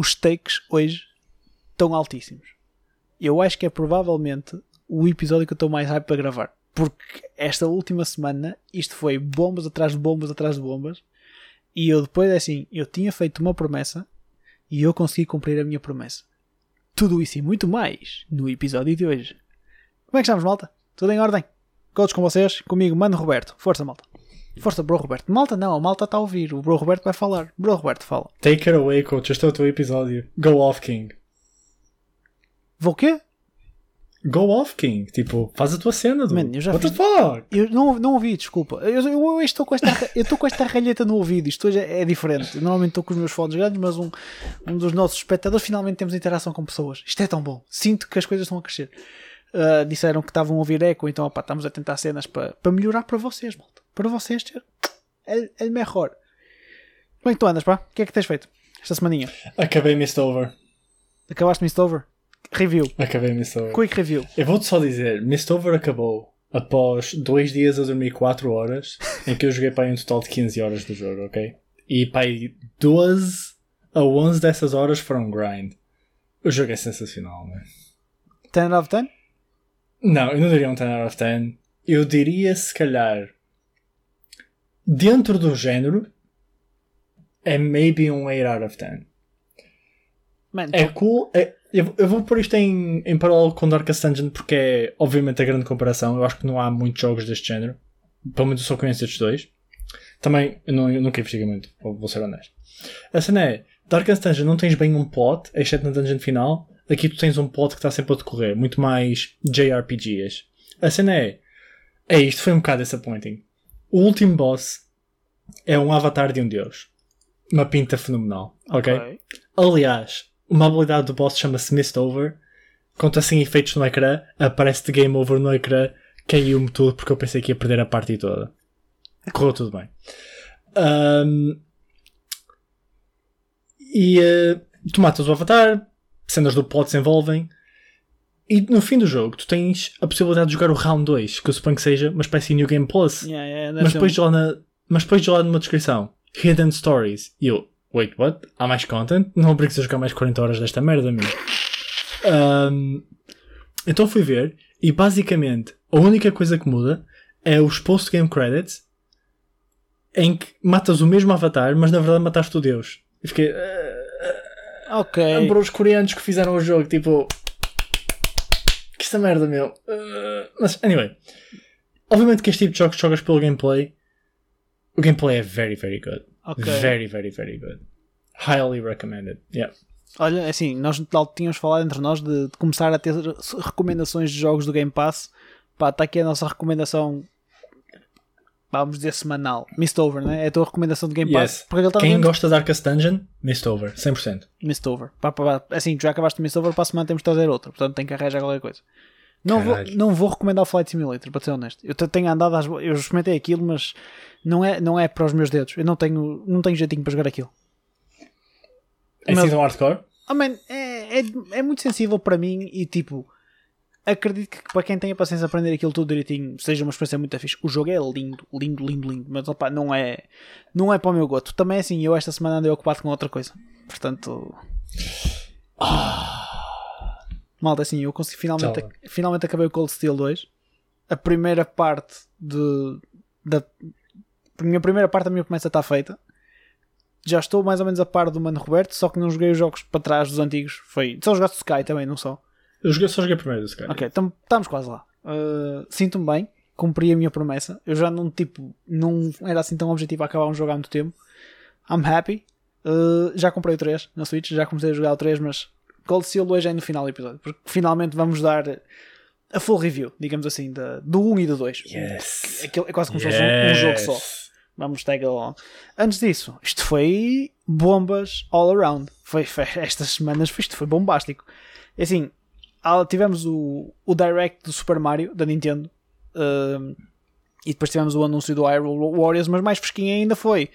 os stakes hoje estão altíssimos. Eu acho que é provavelmente o episódio que eu estou mais hype para gravar. Porque esta última semana isto foi bombas atrás de bombas atrás de bombas. E eu depois, é assim, eu tinha feito uma promessa e eu consegui cumprir a minha promessa. Tudo isso e muito mais no episódio de hoje. Como é que estamos, malta? Tudo em ordem? Todos com vocês? Comigo, Mano Roberto. Força, malta. Força, Bro Roberto. Malta não, a malta está a ouvir. O Bro Roberto vai falar. Bro Roberto, fala. Take it away, coach. Este é o teu episódio. Go off, King. Vou o quê? Go off, King. Tipo, faz a tua cena, dude. Man, eu já What fiz- the fuck? Eu não, não ouvi, desculpa. Eu, eu, eu estou com esta, eu estou com esta ralheta no ouvido. Isto hoje é, é diferente. Eu normalmente estou com os meus fones grandes, mas um, um dos nossos espectadores finalmente temos interação com pessoas. Isto é tão bom. Sinto que as coisas estão a crescer. Ah, disseram que estavam a ouvir eco, então opá, estamos a tentar cenas para melhorar para vocês, malta. Para vocês ter el melhor. Como é que tu andas, pá? O que é que tens feito esta semaninha? Acabei Mistover. Acabaste Mistover? Review. Acabei Mistover. Quick review. Eu vou-te só dizer, Mistover acabou após dois dias a dormir 4 horas, em que eu joguei para aí um total de 15 horas do jogo, ok? E para aí 12 a 11 dessas horas foram grind. O jogo é sensacional, né? 10 out of 10? Não, eu não diria um 10 out of 10. Eu diria, se calhar, dentro do género, é maybe um 8 out of 10. Man, É cool. é- eu, eu vou pôr isto em, em paralelo com Darkest Dungeon porque é, obviamente, a grande comparação. Eu acho que não há muitos jogos deste género. Pelo menos eu só conheço estes dois. Também, eu, não, eu nunca investiguei muito, vou vou ser honesto. A cena é, Darkest Dungeon não tens bem um plot, exceto na dungeon final. Aqui tu tens um plot que está sempre a decorrer, muito mais JRPGs. A cena é, é isto foi um bocado disappointing. O último boss é um avatar de um deus. Uma pinta fenomenal, ok? ok. Aliás, uma habilidade do boss chama-se Mist Over. Quando assim efeitos no ecrã, aparece-te Game Over no ecrã, caiu-me tudo porque eu pensei que ia perder a parte toda. Correu tudo bem. Ahm, e eh, tu matas o avatar, cenas do plot se envolvem, e no fim do jogo tu tens a possibilidade de jogar o Round 2, que eu suponho que seja uma espécie de New Game Plus. Yeah, yeah, Mas um- depois, de lá na, mas depois de lá numa descrição, Hidden Stories. E eu, wait, what? Há mais content? Não obrigas a jogar mais 40 horas desta merda, meu. Ahm, então fui ver, e basicamente a única coisa que muda é os post-game credits em que matas o mesmo avatar, mas na verdade mataste o Deus. E fiquei. "Ah, Ok. para os coreanos que fizeram o jogo, tipo. Esta merda, meu. Ah, mas, anyway. Obviamente que este tipo de jogos jogas pelo gameplay. O gameplay é very, very good. Ok. Very, very, very good. Highly recommended. Yeah. Olha, assim, nós tínhamos falado entre nós de, de começar a ter recomendações de jogos do Game Pass. Pá, está aqui a nossa recomendação, vamos dizer, semanal. Mistover, né? É a tua recomendação de Game Pass. Yes. Porque ele está Quem gosta de Darkest Dungeon, missed over. 100%. Mistover. Pá, pá, pá. Assim, já acabaste o Mistover, para a semana temos de trazer outra. Portanto, tem que arranjar qualquer coisa. Não vou, não vou recomendar o Flight Simulator, para ser honesto. Eu te- tenho andado às, Eu experimentei aquilo, mas não é, não é para os meus dedos. Eu não tenho, não tenho jeitinho para jogar aquilo. É Mas- assim tão hardcore? Oh, man, é, é, é muito sensível para mim e tipo, acredito que para quem tem a paciência de aprender aquilo tudo direitinho seja uma experiência muito fixe. O jogo é lindo, lindo, lindo, lindo, mas opa, não é, não é para o meu gosto. Também é assim, eu esta semana andei ocupado com outra coisa, portanto. Malta, assim, eu consegui finalmente, Tchau. finalmente acabei o Cold Steel 2. A primeira parte de. Da, a minha primeira parte da minha promessa está feita. Já estou mais ou menos a par do Mano Roberto, só que não joguei os jogos para trás dos antigos. Foi. Só jogaste Sky também, não só? Eu joguei, só joguei primeiro, se calhar. Ok, então estamos quase lá. Uh, Sinto-me bem, cumpri a minha promessa. Eu já não, tipo, não era assim tão objetivo a acabar um jogo há muito tempo. I'm happy. Uh, já comprei o 3 na Switch, já comecei a jogar o 3, mas Cold Steel hoje é no final do episódio, porque finalmente vamos dar a full review, digamos assim, da, do 1 e do 2. Yes. Aquilo é quase como se fosse um, um jogo só. Vamos tag along. Antes disso, isto foi bombas all around. Foi, foi- estas semanas isto foi bombástico. É Assim, tivemos o, o Direct do Super Mario da Nintendo um, e depois tivemos o anúncio do Hyrule Warriors, mas mais fresquinho ainda foi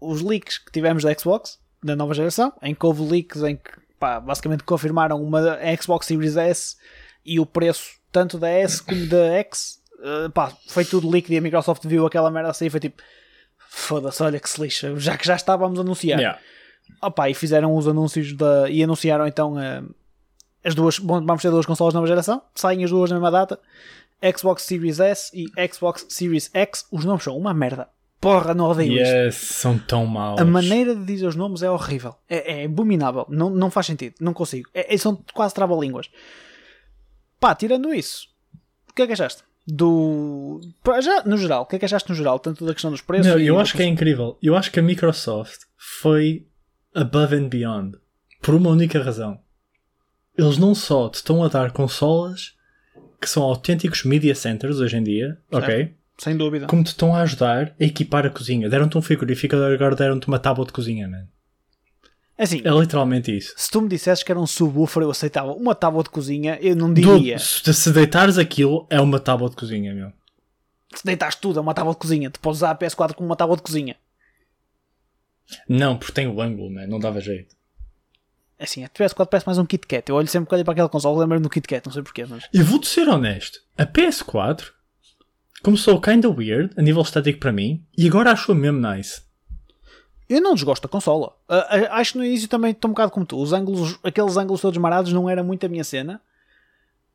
os leaks que tivemos da Xbox da nova geração, em que houve leaks em que pá, basicamente confirmaram uma Xbox Series S e o preço tanto da S como da X. Uh, pá, foi tudo líquido e a Microsoft viu aquela merda assim e foi tipo foda-se, olha que se lixa, já que já estávamos a anunciar. Yeah. Opa, e fizeram os anúncios da, e anunciaram então uh, as duas. Vamos ter duas consolas de nova geração, saem as duas na mesma data: Xbox Series S e Xbox Series X. Os nomes são uma merda. Porra, não odeio yes, isto. são tão maus. A maneira de dizer os nomes é horrível. É, é abominável. Não, não faz sentido. Não consigo. É, são quase trava-línguas. Pá, tirando isso, o que é que achaste? Do. Já, no geral, o que é que achaste no geral? Tanto da questão dos preços. Não, eu acho que é incrível. Eu acho que a Microsoft foi above and beyond. Por uma única razão. Eles não só te estão a dar consolas que são autênticos media centers hoje em dia, certo. ok? Sem dúvida. Como te estão a ajudar a equipar a cozinha. Deram-te um frigorífico, agora deram-te uma tábua de cozinha, man. É assim, é literalmente isso. Se tu me dissesses que era um subwoofer, eu aceitava. Uma tábua de cozinha, eu não diria. Do, se deitares aquilo, é uma tábua de cozinha, meu. Se deitares tudo, é uma tábua de cozinha. Tu podes usar a PS4 como uma tábua de cozinha. Não, porque tem o ângulo, né? não dava jeito. É assim, a PS4 parece mais um Kit Kat. Eu olho sempre que olho para aquela console, lembro-me do Kit Kat, não sei porquê. Mas... Eu vou-te ser honesto. A PS4 começou kinda weird a nível estético para mim e agora acho-a mesmo nice. Eu não desgosto da consola. Uh, acho que no início também estou um bocado como tu. Os ângulos, aqueles ângulos todos marados não era muito a minha cena.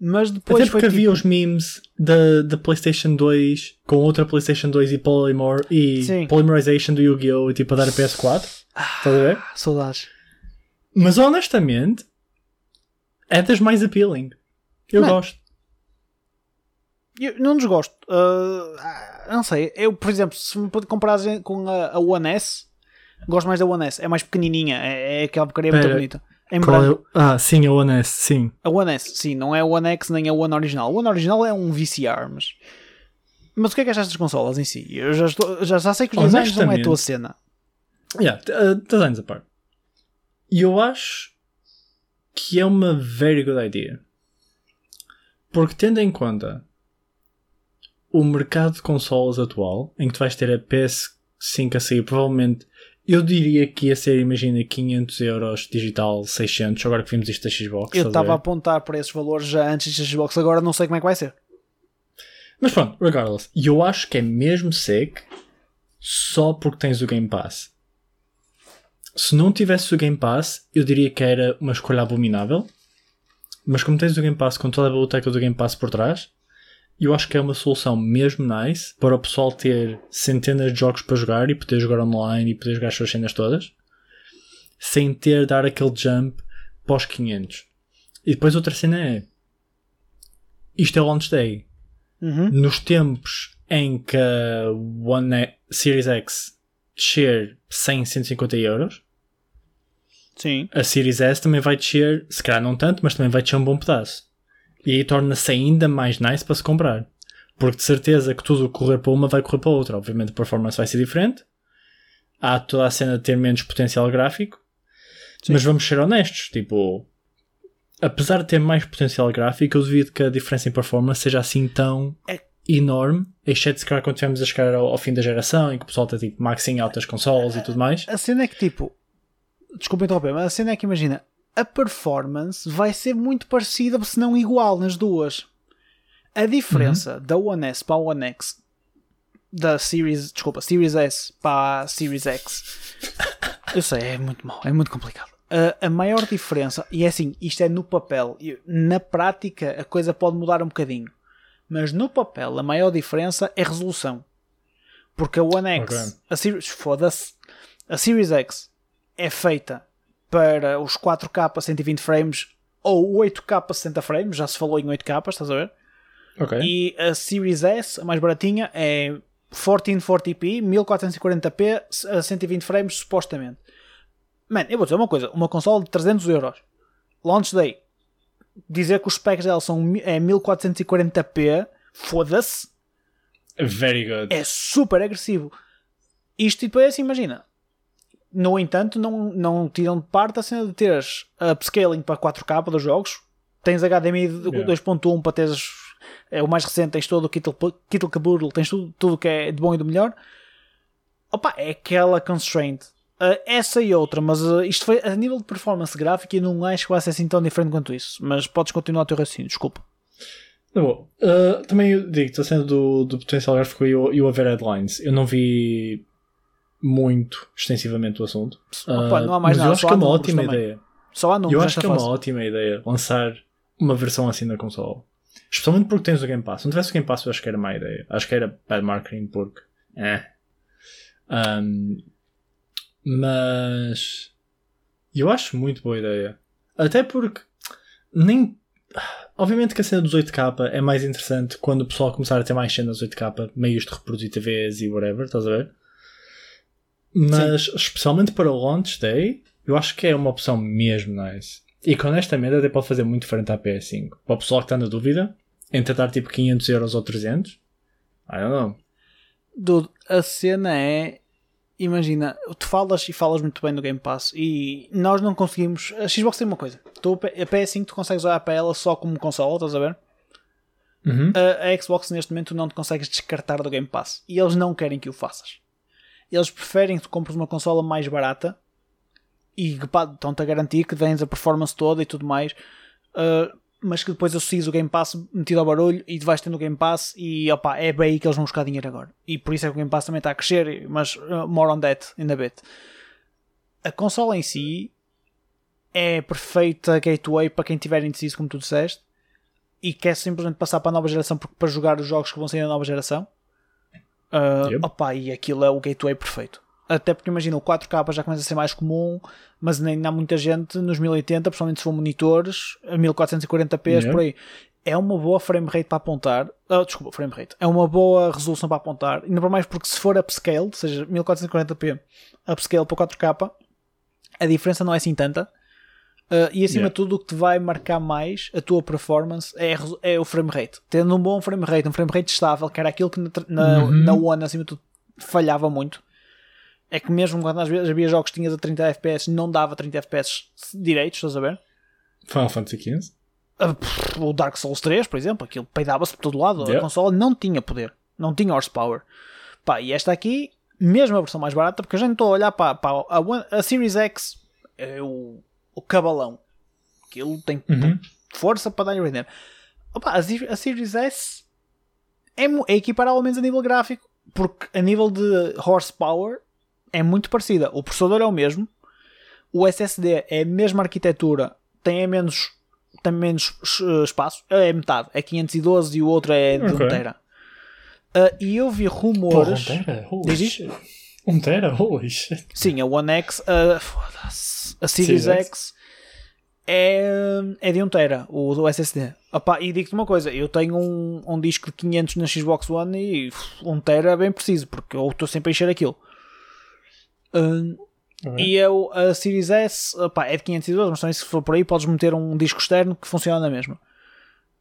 Mas depois Até porque havia tipo... os memes da, da PlayStation 2 com outra PlayStation 2 e, polymor, e polymerization do Yu-Gi-Oh! e tipo a dar a PS4. Ah, Estás a ver? Saudades. Mas honestamente é das mais appealing. Eu não. gosto. Eu não desgosto. Uh, não sei. Eu, por exemplo, se me comparar com a, a One S, Gosto mais da One S. É mais pequenininha. É, é aquela porcaria muito bonita. Em é? Ah, sim, a One S, sim. A One S, sim. Não é a One X nem a One original. A One original é um VCR, mas... Mas o que é que achas das consolas em si? Eu já, estou, já, já sei que os designs não é a tua cena. Yeah, uh, designs a parte. E eu acho que é uma very good idea. Porque tendo em conta o mercado de consolas atual, em que tu vais ter a PS5 a sair provavelmente eu diria que ia ser, imagina, 500 euros digital, 600, agora que vimos isto da Xbox. Eu estava a apontar para esses valores já antes da Xbox, agora não sei como é que vai ser. Mas pronto, regardless, eu acho que é mesmo sick só porque tens o Game Pass. Se não tivesse o Game Pass, eu diria que era uma escolha abominável. Mas como tens o Game Pass com toda a biblioteca do Game Pass por trás, eu acho que é uma solução mesmo nice para o pessoal ter centenas de jogos para jogar e poder jogar online e poder jogar as suas cenas todas sem ter de dar aquele jump pós 500. E depois outra cena é isto é launch day. Uhum. Nos tempos em que a One Series X descer 100, 150 euros, Sim. a Series S também vai descer, se calhar não tanto, mas também vai descer um bom pedaço. E aí torna-se ainda mais nice para se comprar. Porque de certeza que tudo correr para uma vai correr para outra. Obviamente a performance vai ser diferente. Há toda a cena de ter menos potencial gráfico. Sim. Mas vamos ser honestos. Tipo, apesar de ter mais potencial gráfico, eu duvido que a diferença em performance seja assim tão é. enorme. Exceto se calhar quando estivermos a chegar ao, ao, fim da geração em que o pessoal está tipo maxing altas consoles e tudo mais. A cena é que tipo. Desculpa interromper, mas a cena é que imagina a performance vai ser muito parecida, se não igual, nas duas. A diferença uhum. da One S para a One X, da Series, desculpa, Series S para a Series X, eu sei, é muito mal, é muito complicado. A, a maior diferença, e é assim, isto é no papel, na prática a coisa pode mudar um bocadinho, mas no papel a maior diferença é resolução. Porque a One X, okay. a Series, foda-se, a Series X é feita para os 4K 120 frames ou 8K 60 frames, já se falou em 8K, estás a ver? Okay. E a Series S, a mais baratinha, é 1440p, 1440p a 120 frames, supostamente. Mano, eu vou dizer uma coisa: uma console de 300 euros, launch day, dizer que os specs dela são é 1440p, foda-se. Very good. É super agressivo. Isto e depois assim, imagina, no entanto, não, não tiram de parte a cena de teres upscaling para 4K dos jogos. Tens HDMI yeah. 2.1 para teres é o mais recente, tens todo o Kittle, Kittle Caboodle, tens tudo, tudo que é de bom e do melhor. Opa, é aquela constraint. Uh, essa e outra, mas uh, isto foi a nível de performance gráfica e não acho que vai ser assim tão diferente quanto isso. Mas podes continuar o teu raciocínio, desculpa. Tá bom. Uh, também digo-te a cena do, do potencial gráfico e o, e o haver headlines. Eu não vi muito extensivamente o assunto. Opa, Uh, não há mais mas nada, eu acho que é uma ótima também. ideia. Só há números Eu acho que é uma fase. ótima ideia lançar uma versão assim na console. Especialmente porque tens o Game Pass. Se não tivesse o Game Pass, eu acho que era má ideia. Acho que era bad marketing porque. É. Um, mas. Eu acho muito boa ideia. Até porque. Nem. Obviamente que a cena dos 8K é mais interessante quando o pessoal começar a ter mais cenas 8K, meios de reproduzir TVs e whatever, estás a ver? Mas, especialmente para o launch day, eu acho que é uma opção mesmo nice. E que honestamente até pode fazer muito frente à PS5. Para o pessoal que está na dúvida, entre dar tipo 500 euros ou 300, I don't know. Dude, a cena é. Imagina, tu falas e falas muito bem do Game Pass e nós não conseguimos. A Xbox tem uma coisa: tu, a PS5 tu consegues olhar para ela só como console, estás a ver? Uhum. A, a Xbox neste momento não te consegues descartar do Game Pass e eles não querem que o faças. Eles preferem que tu compres uma consola mais barata e estão-te a garantir que tens a performance toda e tudo mais, uh, mas que depois associes o Game Pass metido ao barulho e vais tendo o Game Pass e opa, é bem aí que eles vão buscar dinheiro agora. E por isso é que o Game Pass também está a crescer, mas uh, more on that in a bit. A consola em si é perfeita gateway para quem tiver indeciso, como tu disseste, e quer simplesmente passar para a nova geração para jogar os jogos que vão sair na nova geração. Uh, Yep. opa, e aquilo é o gateway perfeito. Até porque imagina, o 4K já começa a ser mais comum, mas nem há muita gente nos 1080, principalmente se for monitores, a 1440p Yeah. por aí. É uma boa frame rate para apontar. ah, desculpa, frame rate. É uma boa resolução para apontar. Ainda por mais porque se for upscale, ou seja, 1440p upscale para 4K, a diferença não é assim tanta. Uh, e acima Yeah. de tudo, o que te vai marcar mais a tua performance é, a é o frame rate. Tendo um bom frame rate, um frame rate estável, que era aquilo que na, na, Uhum. na One, acima de tudo, falhava muito. É que mesmo quando às vezes havia jogos que tinhas a 30 FPS, não dava 30 FPS direitos, estás a ver? Final Fantasy XV. Uh, pff, o Dark Souls 3, por exemplo, aquilo peidava-se por todo lado. A Yeah. consola não tinha poder, não tinha horsepower. Pá, e esta aqui, mesmo a versão mais barata, porque eu já não estou a olhar para, para a, One- a Series X, é o cabalão. ele tem uhum. força para dar render. Opa, a, a Series S é, é equiparável, ao menos a nível gráfico, porque a nível de horsepower é muito parecida. O processador é o mesmo, o SSD é a mesma arquitetura, tem é menos, tem menos eh, espaço, é, é metade, é 512 e o outro é de okay. inteira. Uh, ah, e eu vi rumores. Por inteira? Oh, 1 um tera? Holy shit. Sim, a One X, a, a Series X é, é de 1 um tera, o do SSD. Opa, e digo-te uma coisa, eu tenho um, um disco de 500 na Xbox One e 1 um tera é bem preciso, porque eu estou sempre a encher aquilo. Uhum. E é eu, a Series S opa, é de 512, mas também se for por aí podes meter um disco externo que funciona mesmo. mesma.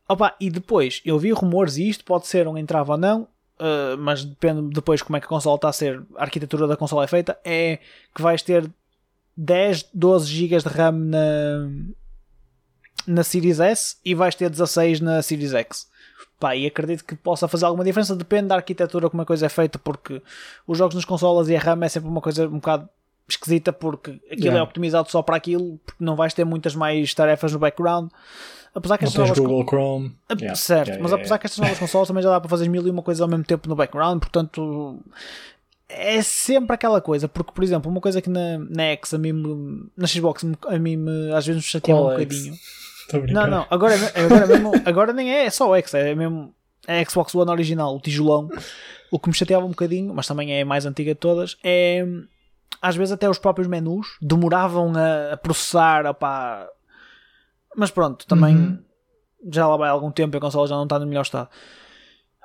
Opa, e depois, eu vi rumores e isto pode ser um entrave ou não, uh, mas depende depois como é que a consola está a ser, a arquitetura da consola é feita, é que vais ter 10, 12 GB de RAM na, na Series S e vais ter 16 na Series X. Pá, e acredito que possa fazer alguma diferença, depende da arquitetura como a coisa é feita, porque os jogos nas consolas e a RAM é sempre uma coisa um bocado esquisita, porque aquilo Yeah. é optimizado só para aquilo, porque não vais ter muitas mais tarefas no background. Apesar que Não tens novas Google Chrome. ah, Yeah, Certo, yeah, mas yeah, apesar que estas novas consoles também já dá para fazer mil e uma coisa ao mesmo tempo no background, portanto é sempre aquela coisa, porque por exemplo, uma coisa que na, na X a mim, me- na Xbox a mim me- às vezes me chateava um Qual bocadinho. Estou a brincar. Não, não, agora, é- agora, mesmo, agora nem é só o X, é mesmo a Xbox One original, o tijolão. O que me chateava um bocadinho, mas também é a mais antiga de todas, é às vezes até os próprios menus demoravam a, a processar, opá. Mas pronto, também Uhum. já lá vai algum tempo e a consola já não está no melhor estado.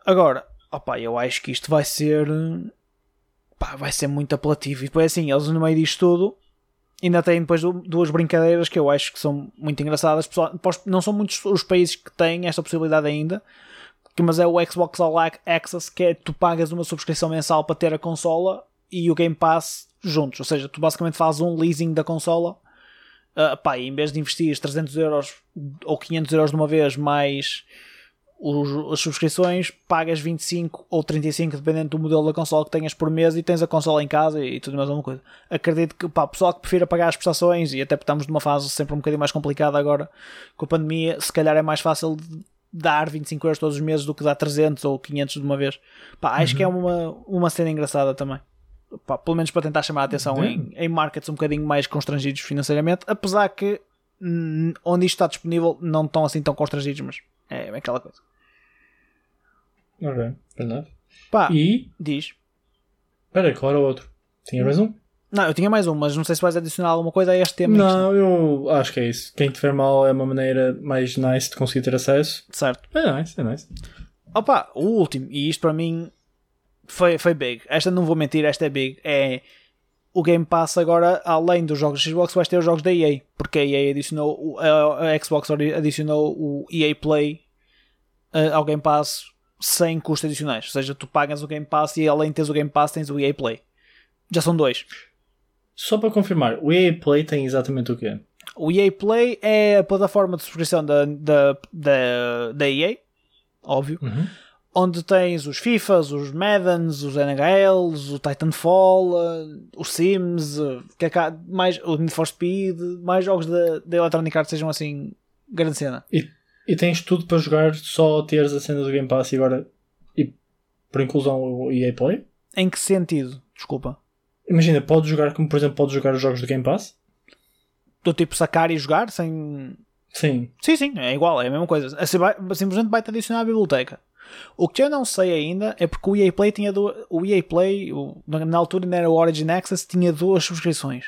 Agora, opá, eu acho que isto vai ser pá, vai ser muito apelativo. E depois assim, eles no meio disto tudo ainda têm depois du- duas brincadeiras que eu acho que são muito engraçadas. Não são muitos os países que têm esta possibilidade ainda, mas é o Xbox All Ac- Access, que é tu pagas uma subscrição mensal para ter a consola e o Game Pass juntos. Ou seja, tu basicamente fazes um leasing da consola. Ah, pá, e em vez de investir 300 euros ou 500 euros de uma vez mais os- as subscrições, pagas 25 ou 35, dependendo do modelo da consola que tenhas por mês, e tens a consola em casa e tudo mais alguma coisa. Acredito que, pá, pessoal que prefira pagar as prestações, e até porque estamos numa fase sempre um bocadinho mais complicada agora com a pandemia, se calhar é mais fácil de dar 25 euros todos os meses do que dar 300 ou 500 de uma vez. Pá, acho que é uma, uma cena engraçada também. Pá, pelo menos para tentar chamar a atenção em, em markets um bocadinho mais constrangidos financeiramente, apesar que hum, onde isto está disponível não estão assim tão constrangidos, mas é aquela coisa. Ok, enough. Pá, E. diz. Espera, qual era o outro? Tinha mais um? Não, eu tinha mais um, mas não sei se vais adicionar alguma coisa a este tema. em Não, eu acho que é isso. Quem tiver mal é uma maneira mais nice de conseguir ter acesso. Certo. É nice, é nice. Opa, o último, e isto para mim foi, foi big. Esta não vou mentir, esta é big. É o Game Pass agora, além dos jogos da Xbox, vais ter os jogos da EA, porque a EA adicionou, a Xbox adicionou o EA Play eh, ao Game Pass sem custos adicionais. Ou seja, tu pagas o Game Pass e além de teres o Game Pass, tens o EA Play. Já são dois. Só para confirmar, o EA Play tem exatamente o quê? O EA Play é a plataforma de subscrição da, da, da, da EA, óbvio, Uhum. Onde tens os FIFAs, os Maddens, os NHLs, o Titanfall, eh, os Sims, eh, que é cá- mais, o Need for Speed, mais jogos da da Electronic Arts sejam assim grande cena. E, e tens tudo para jogar, só teres a cena do Game Pass e agora. E por inclusão o EA Play? Em que sentido? Desculpa. Imagina, podes jogar como por exemplo podes jogar os jogos do Game Pass? Do tipo sacar e jogar sem. Sim. Sim, sim, é igual, é a mesma coisa. Assim simplesmente vai-te adicionar à biblioteca. O que eu não sei ainda é porque o EA Play tinha duas, o EA Play, o- na altura ainda era o Origin Access, tinha duas subscrições.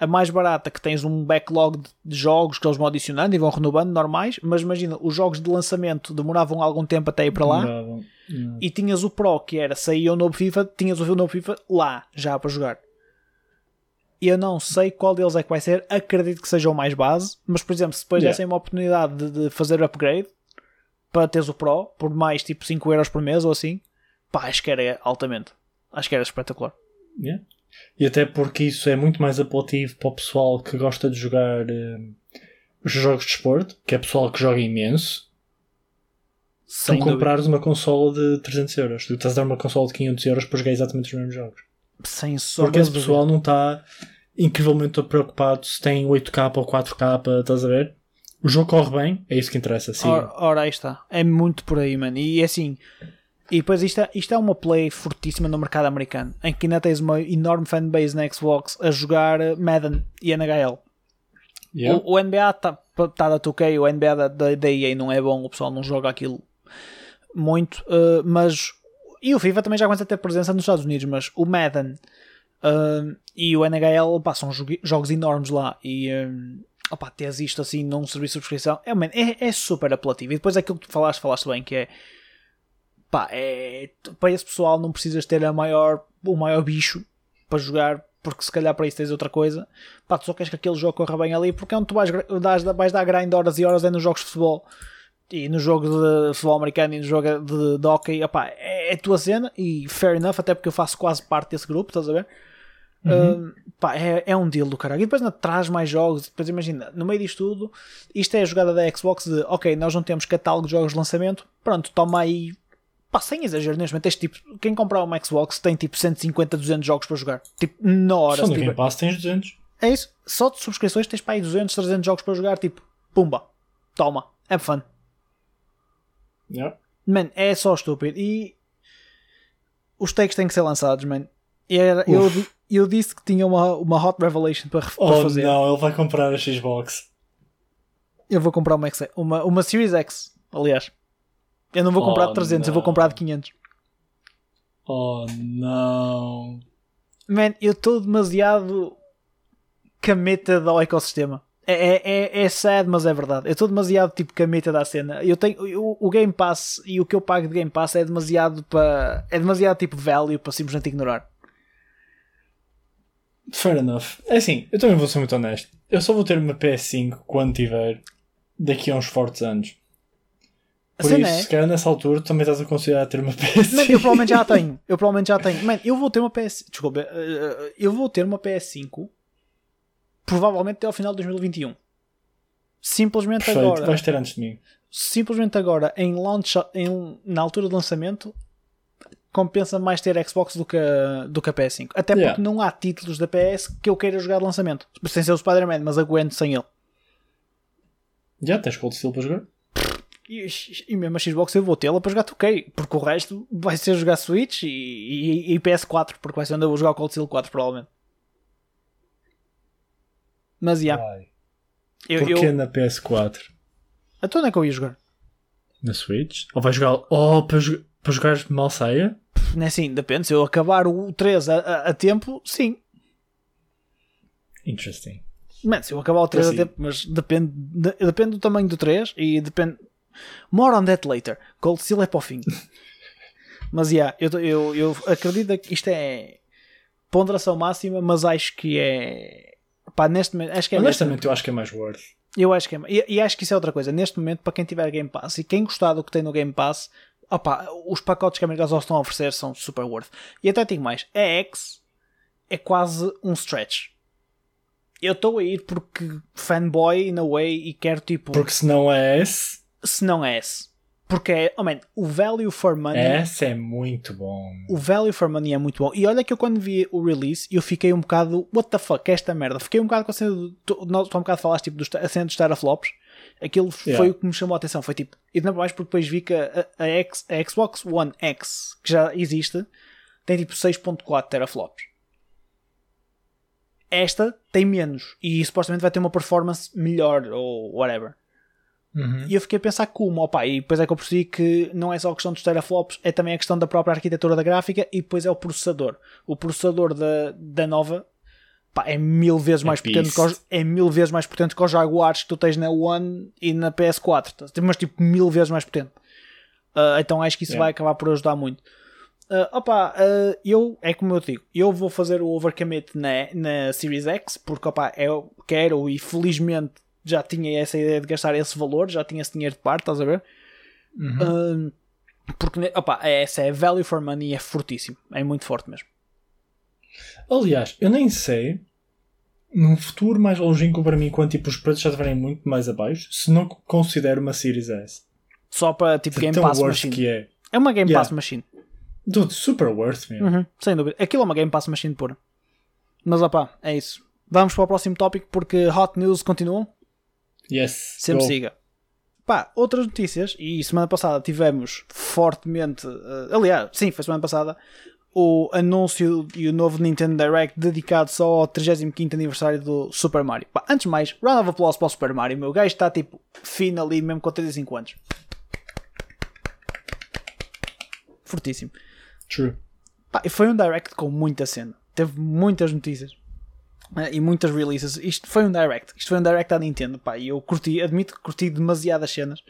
A mais barata que tens um backlog de- jogos que eles vão adicionando e vão renovando normais, mas imagina, os jogos de lançamento demoravam algum tempo até ir para lá. Hum. E tinhas o Pro, que era saía o novo FIFA, tinhas o novo FIFA lá, já para jogar. Eu não sei qual deles é que vai ser, acredito que seja o mais base, mas por exemplo, se depois Yeah. dessem uma oportunidade de, de fazer upgrade para teres o Pro por mais tipo 5€ euros por mês ou assim, pá, acho que era altamente. Acho que era espetacular. Yeah. E até porque isso é muito mais apelativo para o pessoal que gosta de jogar eh, os jogos de esporte, que é pessoal que joga imenso, Sem tu comprares uma consola de 300 euros. Tu estás a dar uma consola de 500 euros para jogar exatamente os mesmos jogos. Sem sombra Porque esse pessoal não está incrivelmente preocupado se tem 8K ou 4K, estás a ver? O jogo corre bem, é isso que interessa. Sim. Ora, ora, aí está. É muito por aí, mano. E assim. E depois isto é, isto é uma play fortíssima no mercado americano, em que ainda tens uma enorme fanbase na Xbox a jogar Madden e NHL. Yeah. O, o NBA está tá da 2K, o NBA da, da, da EA não é bom, o pessoal não joga aquilo muito, eh, mas. E o FIFA também já começa a ter presença nos Estados Unidos, mas o Madden eh, e o NHL jogu- jogos enormes lá e. eh, opá, teres isto assim num serviço de subscrição é, man, é, é super apelativo. E depois aquilo que tu falaste, falaste bem, que é pá, é, para esse pessoal não precisas ter a maior, o maior bicho para jogar, porque se calhar para isso tens outra coisa. Pá, tu só queres que aquele jogo corra bem ali, porque é onde tu vais, dás- vais dar grind horas e horas é nos jogos de futebol e no jogo de futebol americano e no jogo de, de hockey. Opá, é, é a tua cena e fair enough, até porque eu faço quase parte desse grupo, estás a ver? Um, pá, é, é um deal do caralho. E depois ainda traz mais jogos. Depois imagina, no meio disto tudo, isto é a jogada da Xbox de ok, nós não temos catálogo de jogos de lançamento, pronto, toma aí. Pá, sem exagero, neste momento, tens, tipo, quem comprar uma Xbox tem tipo 150, 200 jogos para jogar. Tipo, na hora. Só no tiver- Game Pass tens 200. É isso. Só de subscrições tens para aí 200, 300 jogos para jogar. Tipo, pumba, toma, é fun. Yeah. Man, é só estúpido. E os takes têm que ser lançados, man. Era- eu, eu disse que tinha uma, uma hot revelation para, para Oh fazer. não, ele vai comprar a Xbox. Eu vou comprar uma, X, uma, uma Series X, aliás. Eu não vou comprar Oh, de 300, eu não. vou comprar de 500. Oh não. Man, eu estou demasiado cameta do ecossistema. É, é, é, é sad, mas é verdade. Eu estou demasiado tipo cameta da cena. Eu tenho o, o Game Pass e o que eu pago de Game Pass é demasiado para. É demasiado tipo value para simplesmente ignorar. Fair enough. É assim, eu também vou ser muito honesto. Eu só vou ter uma PS5 quando tiver daqui a uns fortes anos. Por cena isso, é- se calhar nessa altura também estás a considerar ter uma PS5. Man, eu provavelmente já tenho. Eu provavelmente já tenho. Man, eu vou ter uma PS. Desculpa. eh, eu vou ter uma PS5 provavelmente até ao final de 2021. Simplesmente Perfeito, agora. vais ter antes de mim. Simplesmente agora em launch, em, na altura de lançamento compensa mais ter Xbox do que, a- do que a PS5. Até porque Yeah. não há títulos da PS que eu queira jogar de lançamento. Sem ser o Spider-Man, mas aguento sem ele. Já tens Cold Steel para jogar? e, e mesmo a Xbox eu vou tê-la para jogar 2K, porque o resto vai ser jogar Switch e, e, e PS4, porque vai ser onde eu vou jogar o Cold Steel 4 provavelmente. Mas já. Yeah, eu, Porquê eu... na PS4? Então onde é que eu ia jogar? Na Switch? Ou vai jogar. Oh, para, para jogar mal saia? É assim, depende. Se eu acabar o 3 a, a, a tempo, sim. Interesting. Man, se eu acabar o 3 assim. a tempo, mas depende, de, depende do tamanho do 3 e depende. More on that later. Cold Steel é para o fim. mas yeah, eu, eu, eu acredito que isto é ponderação máxima, mas acho que é. Pá, neste momento. Acho que é Honestamente, eu acho que é mais worth. Eu acho que é. E, e, acho que isso é outra coisa. Neste momento, para quem tiver Game Pass e quem gostar do que tem no Game Pass, opa, os pacotes que a Microsoft estão a oferecer são super worth. E até digo mais: a X é quase um stretch. Eu estou a ir porque fanboy in a way e quero tipo. Porque se não é S. Se não é S. Porque é, oh man, o value for money. Esse é muito bom. O value for money é muito bom. E olha que eu quando vi o release, eu fiquei um bocado. What the fuck, é esta merda? Fiquei um bocado com a cena do. Tu, tu um bocado falaste tipo, do, a cena dos teraflops. Aquilo yeah. foi o que me chamou a atenção. Foi tipo. E não mais porque depois vi que a, a, X, a Xbox One X, que já existe, tem tipo 6.4 teraflops. Esta tem menos. E supostamente vai ter uma performance melhor ou whatever. Uhum. E eu fiquei a pensar como, opa, e depois é que eu percebi que não é só a questão dos teraflops, é também a questão da própria arquitetura da gráfica e depois é o processador. O processador da, da nova pá, é mil vezes é mais potente que os, é mil vezes mais potente que os Jaguars que tu tens na One e na PS4, tá? mas tipo mil vezes mais potente. Uh, então acho que isso yeah. vai acabar por ajudar muito. Uh, opa, uh, eu, é como eu digo, eu vou fazer o overcommit na, na Series X, porque opa, eu quero e felizmente já tinha essa ideia de gastar esse valor, já tinha esse dinheiro de parte, estás a ver? Uhum. Uh, porque opa, essa é value for money, é fortíssimo, é muito forte mesmo. Aliás, eu nem sei num futuro mais longínquo para mim, quando tipo, os preços já estiverem muito mais abaixo, se não considero uma Series S. Só para tipo Game Pass Machine. Que é. é uma Game yeah. Pass Machine. Dude, super worth mesmo. Uhum, sem dúvida. Aquilo é uma Game Pass Machine pura. Mas opá, é isso. Vamos para o próximo tópico porque Hot News continuam. Yes. Sempre go. siga. Pá, outras notícias, e semana passada tivemos fortemente. Uh, aliás, sim, foi semana passada. O anúncio e o novo Nintendo Direct dedicado só ao 35 aniversário do Super Mario. Pá, antes de mais, round of applause para o Super Mario. Meu gajo está tipo fino ali, mesmo com 35 anos. Fortíssimo. True. Pá, foi um Direct com muita cena. Teve muitas notícias. Uh, e muitas releases. Isto foi um direct. Isto foi um direct da Nintendo, pá. E eu curti, admito que curti demasiadas cenas.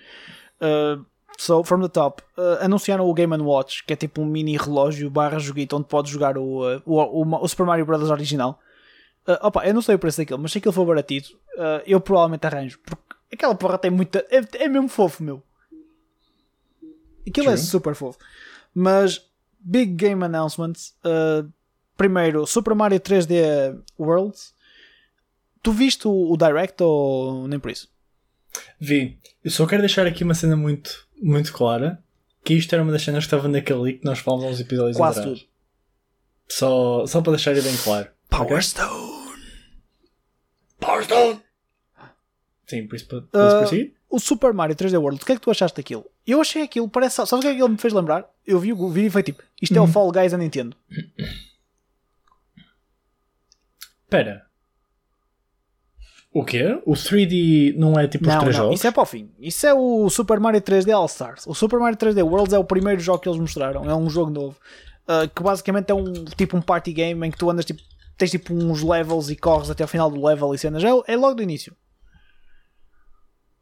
Uh, so, from the top, uh, anunciaram o Game Watch, que é tipo um mini relógio barra joguito onde podes jogar o, o, o, o, Super Mario Bros. original. Uh, opa, eu não sei o preço daquilo, mas se aquilo for baratito, eu provavelmente arranjo. Porque aquela porra tem muita. É, é mesmo fofo, meu. Aquilo é True. é super fofo. Mas, big game announcements. Uh, primeiro, Super Mario 3D Worlds. Tu viste o, o Direct ou nem por isso? Vi. Eu só quero deixar aqui uma cena muito, muito clara. Que isto era uma das cenas que estava naquele que nós falamos uns episódios Quase atrás. tudo. Só, só para deixar bem claro. Power okay? Stone! Power Stone! Sim, por isso, por isso uh, O Super Mario 3D World, o que é que tu achaste daquilo? Eu achei aquilo, parece. Sabe o que é que ele me fez lembrar? Eu vi o vídeo e foi tipo: Isto é o uhum. Fall Guys da Nintendo. Espera. O quê? O 3D não é tipo não, os três não, jogos? Isso é para o fim. Isso é o Super Mario 3D All Stars. O Super Mario 3D Worlds é o primeiro jogo que eles mostraram. É um jogo novo. Uh, que basicamente é um tipo um party game em que tu andas tipo. Tens tipo uns levels e corres até ao final do level e cenas. É, é logo do início.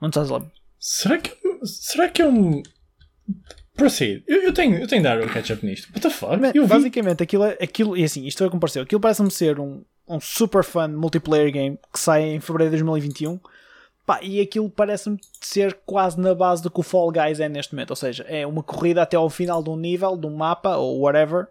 Não estás lá. Será que. Será que é um. Proceed. Eu, eu, tenho, eu tenho de dar o catch-up nisto. What the fuck? Man, basicamente, aquilo, é, aquilo. E assim, isto é como pareceu. Aquilo parece-me ser um, um super fun multiplayer game que sai em fevereiro de 2021. Pá, e aquilo parece-me ser quase na base do que o Fall Guys é neste momento. Ou seja, é uma corrida até ao final de um nível, de um mapa ou whatever.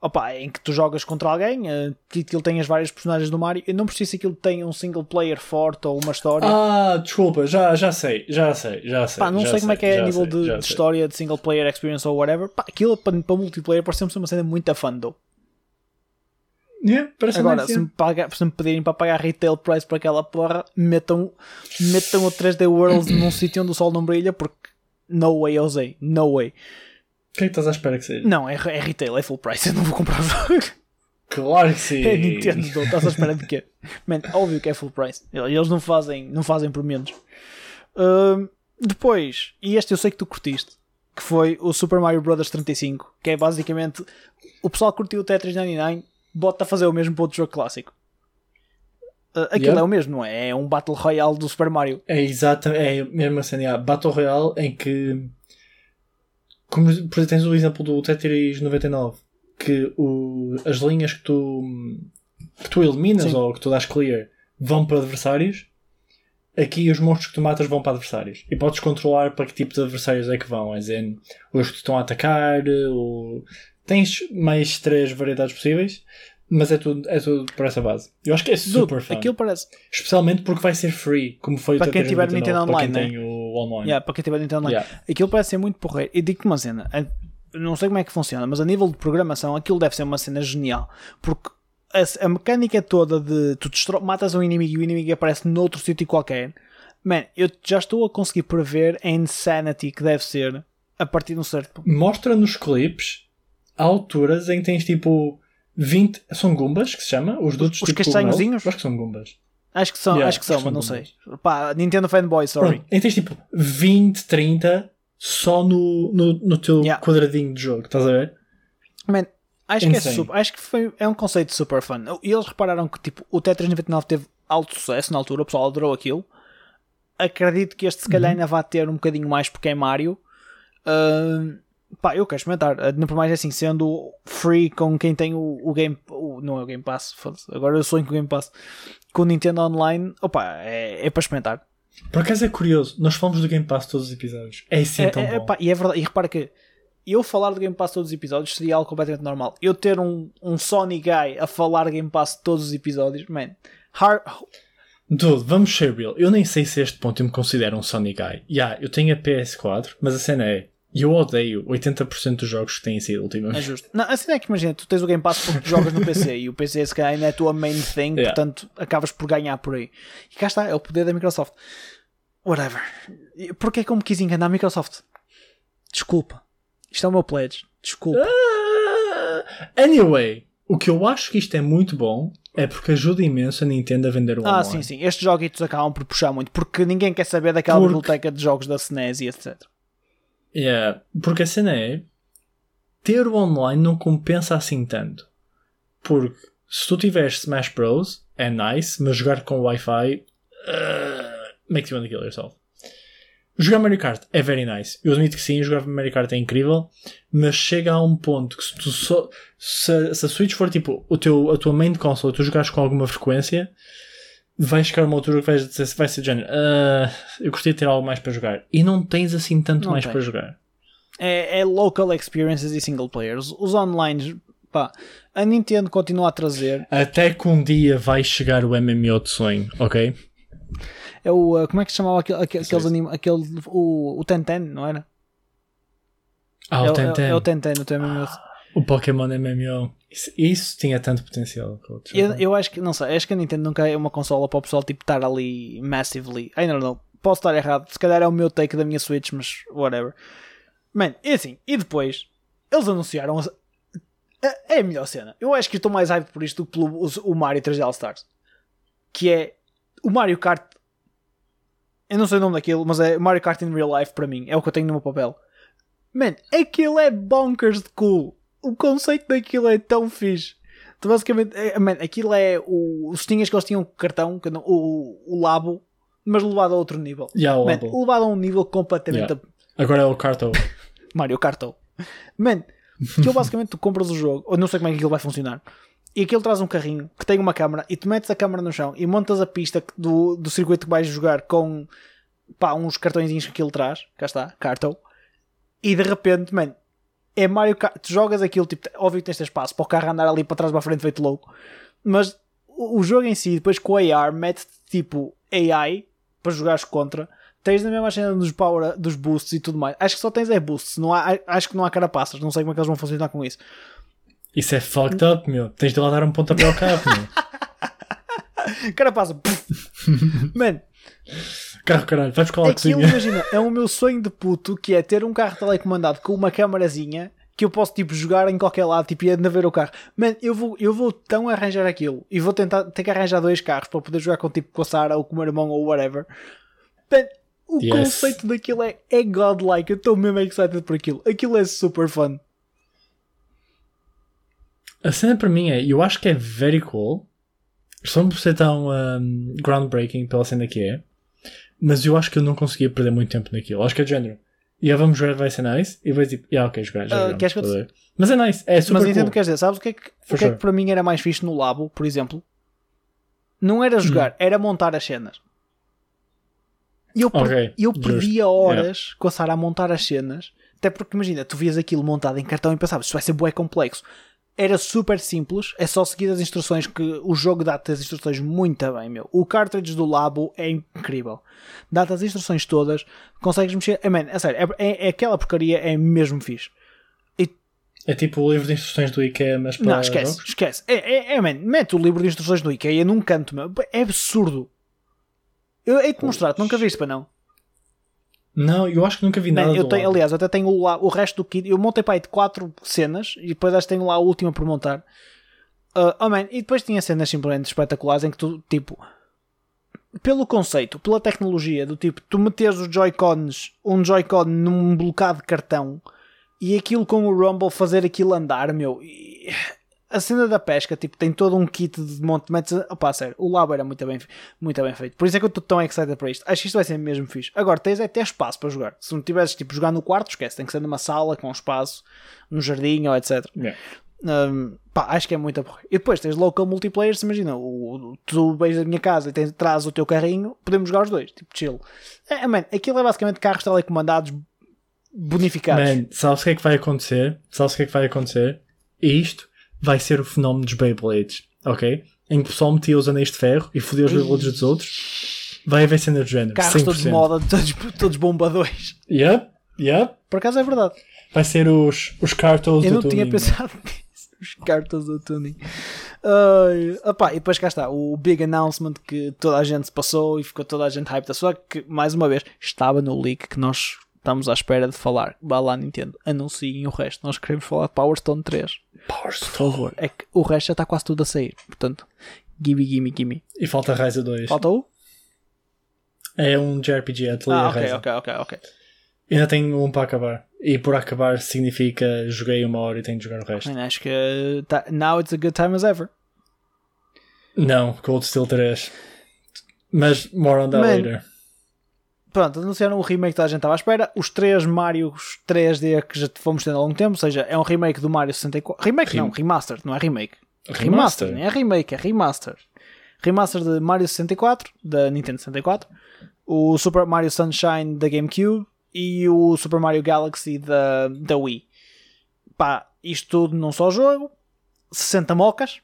Opa, em que tu jogas contra alguém, uh, que aquilo tem as várias personagens do Mario. Eu não preciso que aquilo tenha um single player forte ou uma história. Ah, desculpa, já, já sei, já sei, já sei. Pá, não sei, sei como é que é a nível sei, de, de história, de single player experience ou whatever. Pá, aquilo para, para multiplayer parece-me ser uma cena muito though. Yeah, Agora, se me, paga, se me pedirem para pagar retail price para aquela porra, metam, metam o 3D World num sítio onde o sol não brilha, porque no way, Jose, no way. O que é que estás à espera que seja? Não, é, é retail, é full price, eu não vou comprar. Claro que sim. É Nintendo, estás à espera de quê? Man, óbvio que é full price. Eles não fazem, não fazem por menos. Hum, depois, e este eu sei que tu curtiste, que foi o Super Mario Bros. 35, que é basicamente o pessoal que curtiu o Tetris 99 bota a fazer o mesmo para outro jogo clássico. Uh, aquilo Yeah. é o mesmo, não é? É um Battle Royale do Super Mario. É exato, é mesmo assim, há Battle Royale em que como por exemplo tens o exemplo do Tetris 99 que o, as linhas que tu que tu eliminas Sim. ou que tu dás clear vão para adversários aqui os monstros que tu matas vão para adversários e podes controlar para que tipo de adversários é que vão dizer, os que te estão a atacar ou... tens mais três variedades possíveis mas é tudo, é tudo por essa base eu acho que é super fun aquilo parece. Especialmente porque vai ser free, como foi Para o quem tiver 99, Nintendo para quem Online, tem o online. Yeah, para quem tiver Nintendo Online. Yeah. Aquilo parece ser muito porreiro. E digo-te uma cena, não sei como é que funciona, mas a nível de programação aquilo deve ser uma cena genial. Porque a, a mecânica toda de tu matas um inimigo e o inimigo aparece noutro sítio qualquer. Man, eu já estou a conseguir prever a insanity que deve ser a partir de um certo ponto. Mostra nos clipes alturas em que tens tipo 20. São Gumbas que se chama? Os dutos os tipo castanhozinhos? cogumelos? Acho que são Gumbas. Acho que são, Yeah, acho que são, acho mas não sei. Pá, Nintendo Fanboy, sorry. Pronto, em tens tipo 20, 30 só no, no, no teu Yeah. quadradinho de jogo, estás a ver? Man, acho que, é, Insane. super, acho que foi, é um conceito super fun. E eles repararam que tipo, o Tetris 99 teve alto sucesso na altura, o pessoal adorou aquilo. Acredito que este se calhar ainda vai ter um bocadinho mais porque é Mario. Ahn, pá, eu quero experimentar. Ah, Não por mais assim, sendo free com quem tem o, o Game. O, não é o Game Pass, agora eu sonho com o Game Pass. Com o Nintendo Online, opa, é, é para experimentar. Por acaso é curioso, nós falamos do Game Pass todos os episódios. É assim É- tão é- bom. pá, e é verdade, e repara que eu falar de Game Pass todos os episódios seria algo completamente normal. Eu ter um, um Sony Guy a falar Game Pass todos os episódios, man, hard, Dude, vamos ser real. Eu nem sei se este ponto eu me considero um Sony Guy. Yeah, eu tenho a PS4, mas a cena é. Eu odeio 80% dos jogos que têm sido é ultimamente. justo. Não, assim é que imagina, tu tens o Game Pass porque tu jogas no PC e o PC se calhar ainda é a tua main thing, Yeah. portanto acabas por ganhar por aí. E cá está, é o poder da Microsoft. Whatever. E Porquê que eu me quis enganar a Microsoft? Desculpa. Isto é o meu pledge. Desculpa. Ah, Anyway, o que eu acho que isto é muito bom é porque ajuda imenso a Nintendo a vender o Ah, online. sim, sim. Estes joguitos acabam por puxar muito porque ninguém quer saber daquela Porque- biblioteca de jogos da SNES e etc. Yeah, porque a cena é ter o online não compensa assim tanto. Porque se tu tiveres Smash Bros, é nice, mas jogar com Wi-Fi uh, makes you want to kill yourself. Jogar Mario Kart é very nice. Eu admito que sim, jogar Mario Kart é incrível, mas chega a um ponto que se tu só. Se, se a Switch for tipo o teu, a tua main console tu jogares com alguma frequência, vai chegar uma altura que vais dizer, vai ser de género. "Ah, eu gostaria de ter algo mais para jogar. E não tens assim tanto Não mais tens. para jogar. É, é local experiences e single players. Os online, pá, a Nintendo continua a trazer. Até que um dia vai chegar o MMO de sonho, ok? É o. uh, como é que se chamava aquele, aquele, Sim. aqueles anima, aquele o, o Tenten, não era? Ah, é, o Tenten. É, é o Tenten, o teu MMO. O Pokémon MMO. Isso, isso tinha tanto potencial. Eu, eu acho que, não sei, acho que a Nintendo nunca é uma consola para o pessoal tipo estar ali massively. I don't know. Posso estar errado. Se calhar é o meu take da minha Switch, mas whatever. Man, e assim, e depois eles anunciaram. a- É a melhor cena. Eu acho que estou mais hype por isto do que pelo os- o Mario 3D All Stars. Que é o Mario Kart. Eu não sei o nome daquilo, mas é Mario Kart in real life para mim. É o que eu tenho no meu papel. Man, aquilo é bonkers de cool. O conceito daquilo é tão fixe. Tu basicamente, é, man, aquilo é o, os tinhas que eles tinham cartão, que não- o, o labo, mas levado a outro nível. Yeah, Man, levado a um nível completamente Yeah. Agora é o Carto. Mario Kart. Man, aquilo basicamente tu compras o jogo, eu não sei como é que aquilo vai funcionar. E aquilo traz um carrinho que tem uma câmera e tu metes a câmera no chão e montas a pista do, do circuito que vais jogar com pá, uns cartõezinhos que aquilo traz. Cá está, cartão. E de repente, man, é Mario Kart. Tu jogas aquilo, tipo, óbvio que tens espaço para o carro andar ali para trás para a frente feito louco. Mas o, o jogo em si, depois com o AR, mete tipo AI para jogares contra. Tens a mesma cena dos, power, dos boosts e tudo mais. Acho que só tens é boosts. Não há, acho que não há carapaças. Não sei como é que eles vão funcionar com isso. Isso é fucked up, meu. Tens de lá dar um pontapé ao carro, meu. Carapaça. pff. Carro caralho, vai buscar lá a Aquilo, imagina, é o meu sonho de puto que é ter um carro telecomandado com uma câmarazinha que eu posso tipo jogar em qualquer lado tipo, e ainda ver o carro. Man, eu vou, eu vou tão arranjar aquilo e vou tentar ter que arranjar dois carros para poder jogar com tipo com a Sara ou com o meu irmão ou whatever. Man, o Yes. conceito daquilo é, é godlike. Eu estou mesmo excited por aquilo. Aquilo é super fun. A cena para mim é, eu acho que é very cool. Só por ser tão um, groundbreaking pela cena que é. Mas eu acho que eu não conseguia perder muito tempo naquilo. Acho que é de género. E yeah, vamos jogar, vai ser nice. E vai tipo, yeah, ok, jogar, já Ah, jogamos, queres que eu te-? Mas é nice, é super Mas entendo o cool. que queres dizer. Sabes o que é que, o For que, é sure. que para mim era mais fixe no Labo, por exemplo? Não Hum. era jogar, era montar as cenas. E eu, per- Ok, eu perdia horas com a Sara a montar as cenas. Até porque imagina, tu vias aquilo montado em cartão e pensavas, isto vai ser bué complexo. Era super simples, é só seguir as instruções que o jogo dá-te as instruções muito bem, meu. O cartridge do Labo é incrível. Dá-te as instruções todas, consegues mexer. É, man, é sério, é, é- aquela porcaria é mesmo fixe. É tipo o livro de instruções do IKEA, mas para Não, esquece, jogos. esquece. É, é, é, man, mete o livro de instruções do IKEA num canto, meu. É absurdo. Eu hei de mostrar, tu nunca viste para não. Não, eu acho que nunca vi nada eu tenho, aliás, eu até tenho lá o resto do kit. Eu montei para aí de 4 cenas e depois acho que tenho lá a última por montar. Uh, oh man, e depois tinha cenas simplesmente espetaculares em que tu, tipo, pelo conceito, pela tecnologia, do tipo, tu metes os Joy-Cons, um Joy-Con num blocado de cartão e aquilo com o Rumble fazer aquilo andar, meu. e- a cena da pesca, tipo, tem todo um kit de monte. Metes, opá, sério, o labo era muito bem, muito bem feito. Por isso é que eu estou tão excited para isto. Acho que isto vai ser mesmo fixe. Agora, tens é ter espaço para jogar. Se não tivesses, tipo, jogar no quarto, esquece. Tem que ser numa sala com espaço, num jardim ou etc. Yeah. Um, pá, acho que é muito aborrido. E depois tens local multiplayer, se imagina, o, o- tu vais da minha casa e tens, traz o teu carrinho, podemos jogar os dois, tipo chill. É, man, aquilo é basicamente carros telecomandados bonificados. Man, sabes o que é que vai acontecer? Sabes o que é que vai acontecer? E isto vai ser o fenómeno dos Beyblades, ok? Em que o pessoal metia os anéis de ferro e fodia os Beyblades dos outros. Vai haver cena do género. Carros 100%. todos de moda, todos, todos bombadões. Yep, yep. Por acaso é verdade. Vai ser os, os cartos Eu do não tinha tuning, pensado nisso. Os cartas do tuning. Ai, opá, e depois cá está o big announcement que toda a gente se passou e ficou toda a gente hyped. Só que, mais uma vez, estava no leak que nós estamos à espera de falar. Vá lá, Nintendo, anunciem o resto. Nós queremos falar de Power Stone 3. Power Por Stone. favor. É que o resto já está quase tudo a sair. Portanto, gimme, gimme, gimme. E falta Ryza 2. Falta o? É um JRPG Atelier Ah, ok, Ryza. ok, ok, ok. Ainda tenho um para acabar. E por acabar significa joguei uma hora e tenho de jogar o resto. Man, acho que tá, now it's a good time as ever. Não, Cold Steel 3. Mas more on that Man. later. Pronto, anunciaram o remake que a gente estava à espera. Os três Marios 3D que já fomos tendo há algum tempo, ou seja, é um remake do Mario 64. Remake Rem- não, remaster, não é remake. Remaster. Não é remake, é remaster. Remaster de Mario 64, da Nintendo 64, o Super Mario Sunshine da GameCube e o Super Mario Galaxy da, da Wii. Pá, isto tudo num só jogo, 60 mocas,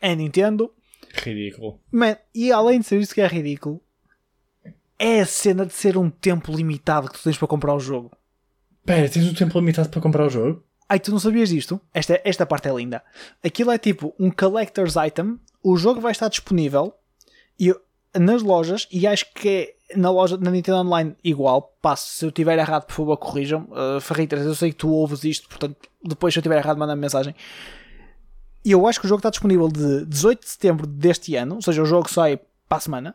é Nintendo. Ridículo. Man, e além de ser isso que é ridículo, é a cena de ser um tempo limitado que tu tens para comprar o jogo. Pera, tens um tempo limitado para comprar o jogo? Ai, tu não sabias disto? Esta, esta parte é linda. Aquilo é tipo um collector's item. O jogo vai estar disponível e, nas lojas e acho que é na loja na Nintendo Online igual. Passo, se eu tiver errado, por favor, corrijam. Uh, Farritas, eu sei que tu ouves isto, portanto, depois se eu tiver errado, manda-me mensagem. E eu acho que o jogo está disponível de 18 de setembro deste ano, ou seja, o jogo sai para a semana,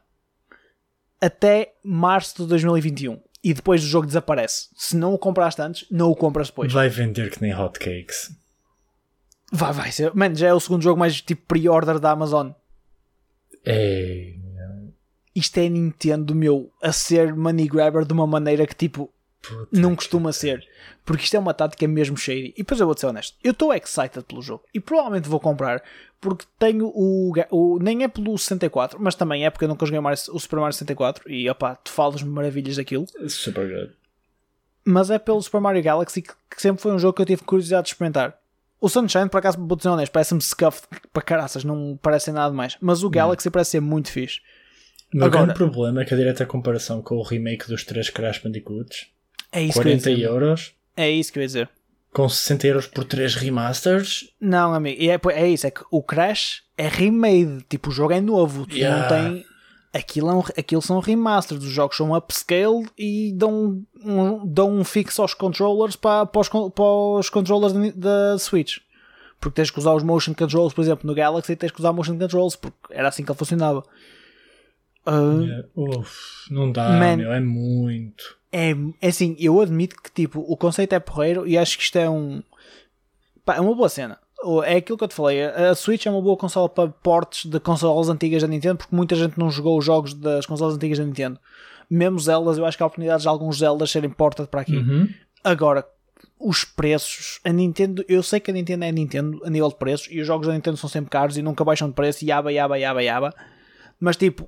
até março de 2021. E depois o jogo desaparece. Se não o compraste antes, não o compras depois. Vai vender que nem hotcakes. Vai, vai ser. Mano, já é o segundo jogo mais tipo pre-order da Amazon. Ei. Isto é Nintendo, meu, a ser money grabber de uma maneira que tipo puta não costuma ser. Porque isto é uma tática mesmo shady. E depois eu vou ser honesto. Eu estou excited pelo jogo. E provavelmente vou comprar. Porque tenho o, o. Nem é pelo 64, mas também é porque eu nunca joguei mais o Super Mario 64. E opá, tu falas-me maravilhas daquilo. Super good. mas é pelo Super Mario Galaxy que, que sempre foi um jogo que eu tive curiosidade de experimentar. O Sunshine, por acaso, vou ser honesto, parece-me scuffed para caraças, não parece nada mais. Mas o Galaxy parece ser muito fixe. O meu Agora- grande problema é que a direta comparação com o remake dos três Crash Bandicoots, É isso que eu ia 40 dizer. euros, É isso que eu ia dizer. com 60 euros por 3 remasters, Não, amigo, é, é isso, é que o Crash é remade, tipo, o jogo é novo, tu Yeah. não tem aquilo, é um, aquilo são remasters, os jogos são upscale e dão um, dão um fixo aos controllers para, para, os, para os controllers da Switch. Porque tens que usar os motion controls, por exemplo, no Galaxy tens que usar motion controls, porque era assim que ele funcionava. Uh, yeah. Uf, não dá, man, meu, é muito. É, é assim, eu admito que tipo, o conceito é porreiro e acho que isto é um. Pá, é uma boa cena. É aquilo que eu te falei, a Switch é uma boa consola para portes de consolas antigas da Nintendo, porque muita gente não jogou os jogos das consolas antigas da Nintendo. Mesmo Zeldas, eu acho que há oportunidades de alguns Zeldas serem portas para aqui. Uhum. Agora, os preços, a Nintendo, eu sei que a Nintendo é a Nintendo a nível de preços e os jogos da Nintendo são sempre caros e nunca baixam de preço e aba, aba, aba, aba. Mas tipo,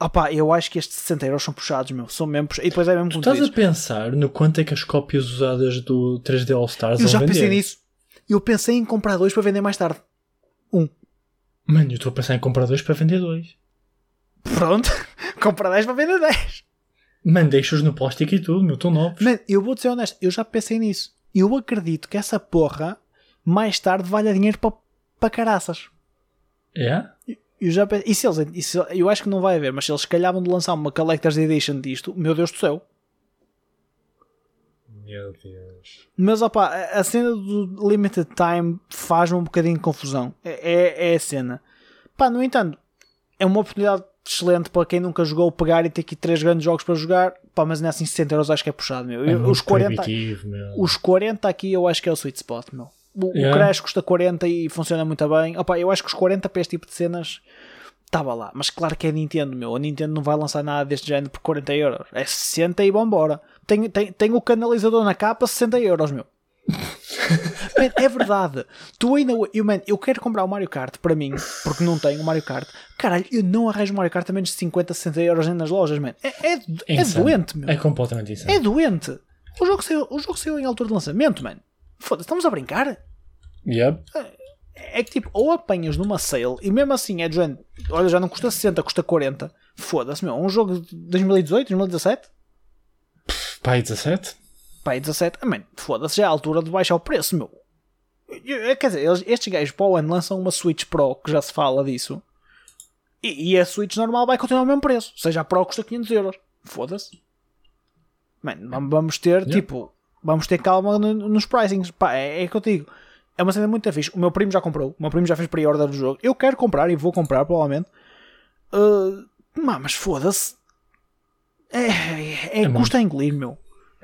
opá, eu acho que estes 60 euros são puxados, meu. São mesmo puxados. E depois é mesmo tu estás a pensar no quanto é que as cópias usadas do 3D All Stars Eu já vender? pensei nisso. Eu pensei em comprar dois para vender mais tarde. Um. Mano, eu estou a pensar em comprar dois para vender dois. Pronto, comprar 10 para vender 10. Mano, deixa-os no plástico e tudo, meu, estão novos. Mano, eu vou ser honesto, eu já pensei nisso. Eu acredito que essa porra mais tarde valha dinheiro para, para caraças. É? Eu já pensei, e se eles, e se, eu acho que não vai haver, mas se eles calhavam de lançar uma Collector's Edition disto, meu Deus do céu. Meu Deus. Mas opa, a cena do Limited Time faz-me um bocadinho de confusão. É, é, é a cena. Pá, no entanto, é uma oportunidade excelente para quem nunca jogou pegar e ter aqui três grandes jogos para jogar. Pá, mas nessa em 60 euros acho que é puxado, meu. É os, 40, meu. os 40 aqui eu acho que é o sweet spot, meu. O, yeah. o Crash custa 40 e funciona muito bem. Opa, eu acho que os 40 para este tipo de cenas estava lá. Mas claro que é Nintendo, meu. A Nintendo não vai lançar nada deste género por 40 euros. É 60 e vambora. Tem, tem, tem o canalizador na capa, 60 euros, meu. man, é verdade. Tu ainda. Eu, man, eu quero comprar o Mario Kart para mim, porque não tenho o Mario Kart. Caralho, eu não arranjo o Mario Kart a menos de 50, 60 euros nas lojas, man. É, é, é doente, meu. É completamente isso. É doente. O jogo, saiu, o jogo saiu em altura de lançamento, man. Foda-se, estamos a brincar? Yep. É, que tipo, ou apanhas numa sale e mesmo assim é de olha, já não custa 60, custa 40. Foda-se, meu. Um jogo de 2018, 2017? Pai 17? Pai 17, amém, foda-se, já é a altura de baixar o preço, meu. Quer dizer, eles, estes gajos para o ano lançam uma Switch Pro, que já se fala disso, e, e a Switch normal vai continuar o mesmo preço, ou seja, a Pro custa 500 euros. Foda-se. vamos ter, yeah. tipo, vamos ter calma nos pricings. Pá, é, é que eu digo. É uma cena muito fixe. O meu primo já comprou. O meu primo já fez pre-order do jogo. Eu quero comprar e vou comprar, provavelmente. Uh, mas foda-se. É, é, é custa a engolir, meu.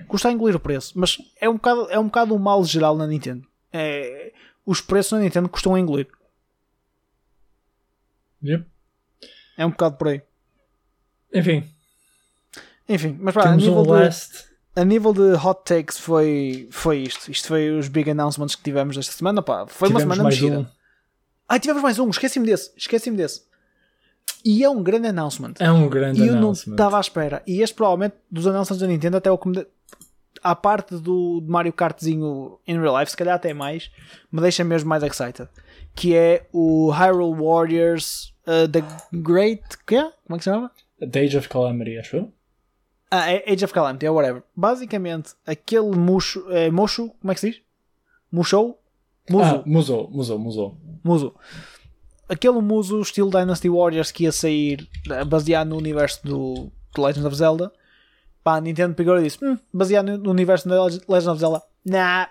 Custa a engolir o preço. Mas é um bocado, é um, bocado um mal geral na Nintendo. É, os preços na Nintendo custam a engolir. Yep. É um bocado por aí. Enfim. Enfim, mas pá, a nível, um a nível de hot takes foi, foi isto. Isto foi os big announcements que tivemos esta semana. Pá, foi tivemos uma semana mexida. Um. Ah, tivemos mais um. Esqueci-me desse. Esqueci-me desse. E é um grande announcement. É um grande e announcement. E eu não estava à espera. E este provavelmente dos announcements da Nintendo até o que me... À parte do Mario Kartzinho in real life, se calhar até mais, me deixa mesmo mais excited. Que é o Hyrule Warriors uh, The Great... Que é? Como é que se chama? The Age of Calamity, acho eu. Ah, é Age of Calamity, é whatever. Basicamente, aquele Mushu... É, Mushu, como é que se diz? Mushou? Muzo. Ah, Muzo, Muzo, Muzo. Muzo aquele muso estilo Dynasty Warriors que ia sair baseado no universo do, do Legend of Zelda. Pá, a Nintendo pegou e disse: hum, baseado no universo do Legend of Zelda. Nah,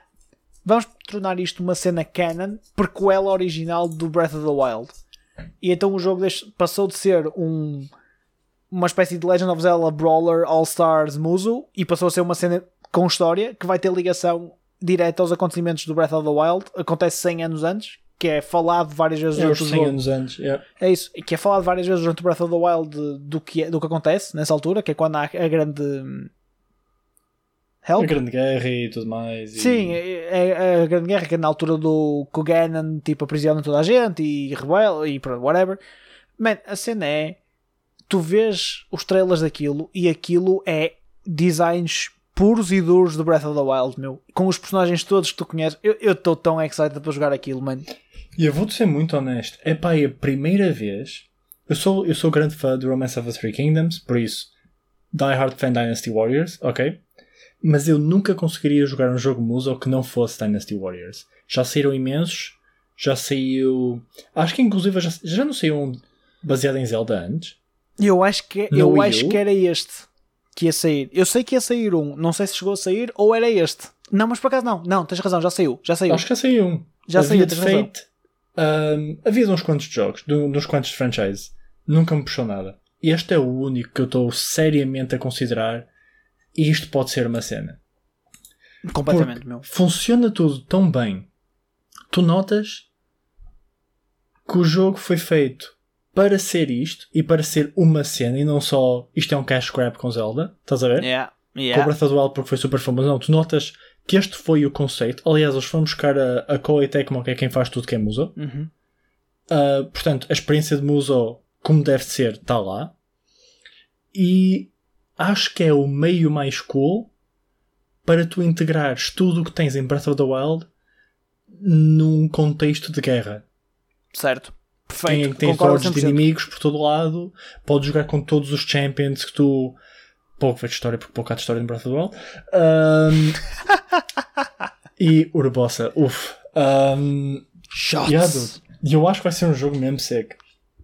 vamos tornar isto uma cena canon, prequela original do Breath of the Wild. E então o jogo passou de ser um, uma espécie de Legend of Zelda Brawler All Stars Muso e passou a ser uma cena com história que vai ter ligação direta aos acontecimentos do Breath of the Wild. Acontece 100 anos antes, que é falado várias vezes é durante o jogo. anos antes, yeah. É isso, que é falado várias vezes durante o Breath of the Wild do que, é, do que acontece nessa altura, que é quando há a grande Help? A Grande Guerra e tudo mais. E... Sim, é, é, a Grande Guerra que é na altura do Ganon tipo, aprisiona toda a gente e rebela e whatever. Man, a cena é tu vês os trailers daquilo e aquilo é designs puros e duros do Breath of the Wild, meu. Com os personagens todos que tu conheces. Eu estou tão excited para jogar aquilo, mano. E eu vou-te ser muito honesto. É pá, é a primeira vez. Eu sou, eu sou grande fã de Romance of the Three Kingdoms, por isso. Die Hard Fan Dynasty Warriors, ok? Mas eu nunca conseguiria jogar um jogo Muso que não fosse Dynasty Warriors. Já saíram imensos. Já saiu. Acho que inclusive já, já não saiu um baseado em Zelda antes. Eu acho que, No eu Wii acho U? que era este que ia sair. Eu sei que ia sair um, não sei se chegou a sair ou era este. Não, mas por acaso não. Não, tens razão, já saiu. Já saiu. Acho que já saiu um. Já havia saiu, de tens razão. Fate. ahm, havia de uns quantos jogos, de, de uns quantos franchises. Nunca me puxou nada. Este é o único que eu estou seriamente a considerar. E isto pode ser uma cena. Completamente, Porque meu. funciona tudo tão bem. Tu notas que o jogo foi feito para ser isto e para ser uma cena e não só isto é um cash grab com Zelda. Estás a ver? Yeah, Com yeah. o Breath of the Wild porque foi super famoso. Não, tu notas que este foi o conceito. Aliás, eles foram buscar a, a Koei Tecmo, que é quem faz tudo que é Muso. Uhum. Uh, portanto, a experiência de Muso, como deve ser, está lá. E acho que é o meio mais cool para tu integrares tudo o que tens em Breath of the Wild num contexto de guerra. Certo. Tem, Perfeito. Concordo hordes de 100%. inimigos por todo lado, podes jogar com todos os champions que tu. Pouco de história, porque pouco há de história no Breath of the Wild. Um, e Urbosa, uff. Um, Shots. yeah. E eu acho que vai ser um jogo mesmo seco.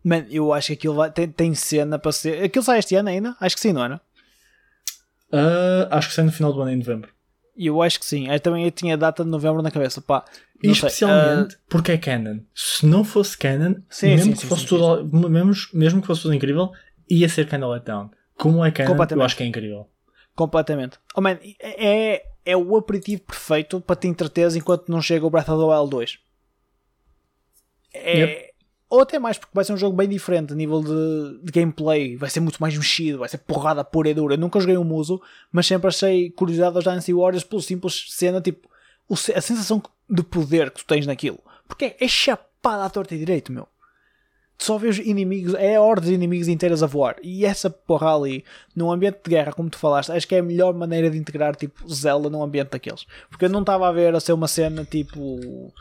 Man, eu acho que aquilo vai, tem, tem cena para ser. Aquilo sai este ano ainda? Acho que sim, não era? Uh, acho que sai no final do ano, em novembro. E eu acho que sim. Eu também eu tinha a data de novembro na cabeça. Pá, E sei. especialmente porque é canon. Se não fosse canon, Sim, mesmo sim, que sim, fosse tudo, Mesmo, mesmo que fosse tudo incrível, ia ser kinda letdown. Como é canon, eu acho que é incrível. Completamente. Oh man, é, é o aperitivo perfeito para te entreteres enquanto não chega o Breath of the Wild 2. É, Yep. Ou até mais, porque vai ser um jogo bem diferente a nível de, de gameplay. Vai ser muito mais mexido, vai ser porrada pura e dura. Eu nunca joguei um Muso, mas sempre achei curiosidade das Dynasty Warriors pelo simples cena, tipo, o a sensação de poder que tu tens naquilo. Porque é, é chapada à torta e direito, meu. Tu só vês inimigos, é hordas de inimigos inteiras a voar. E essa porra ali, num ambiente de guerra, como tu falaste, acho que é a melhor maneira de integrar tipo Zelda num ambiente daqueles. Porque eu não estava a ver a ser uma cena tipo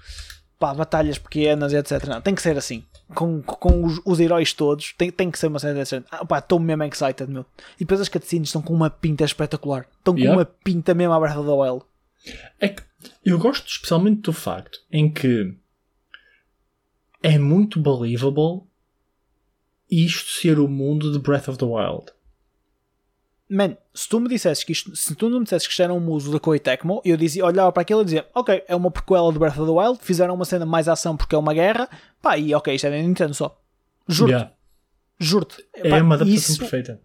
pá, batalhas pequenas e etc. Não, tem que ser assim. Com, com os, os heróis todos, tem, tem que ser uma cena dessa. Ah, pá, estou mesmo excited, meu. E depois as cutscenes estão com uma pinta espetacular. Estão com Yeah. uma pinta mesmo à Breath of the Wild. É que eu gosto especialmente do facto em que é muito believable isto ser o mundo de Breath of the Wild. Man, se tu me dissesses que isto, se tu não me dissesses que isto era um muso da Koei Tecmo, eu dizia, olhava para aquilo e dizia, ok, é uma prequela de Breath of the Wild, fizeram uma cena mais ação porque é uma guerra, pá, e ok, isto é da Nintendo só. Juro-te, Yeah. juro-te. É Pá, uma adaptação isso, perfeita.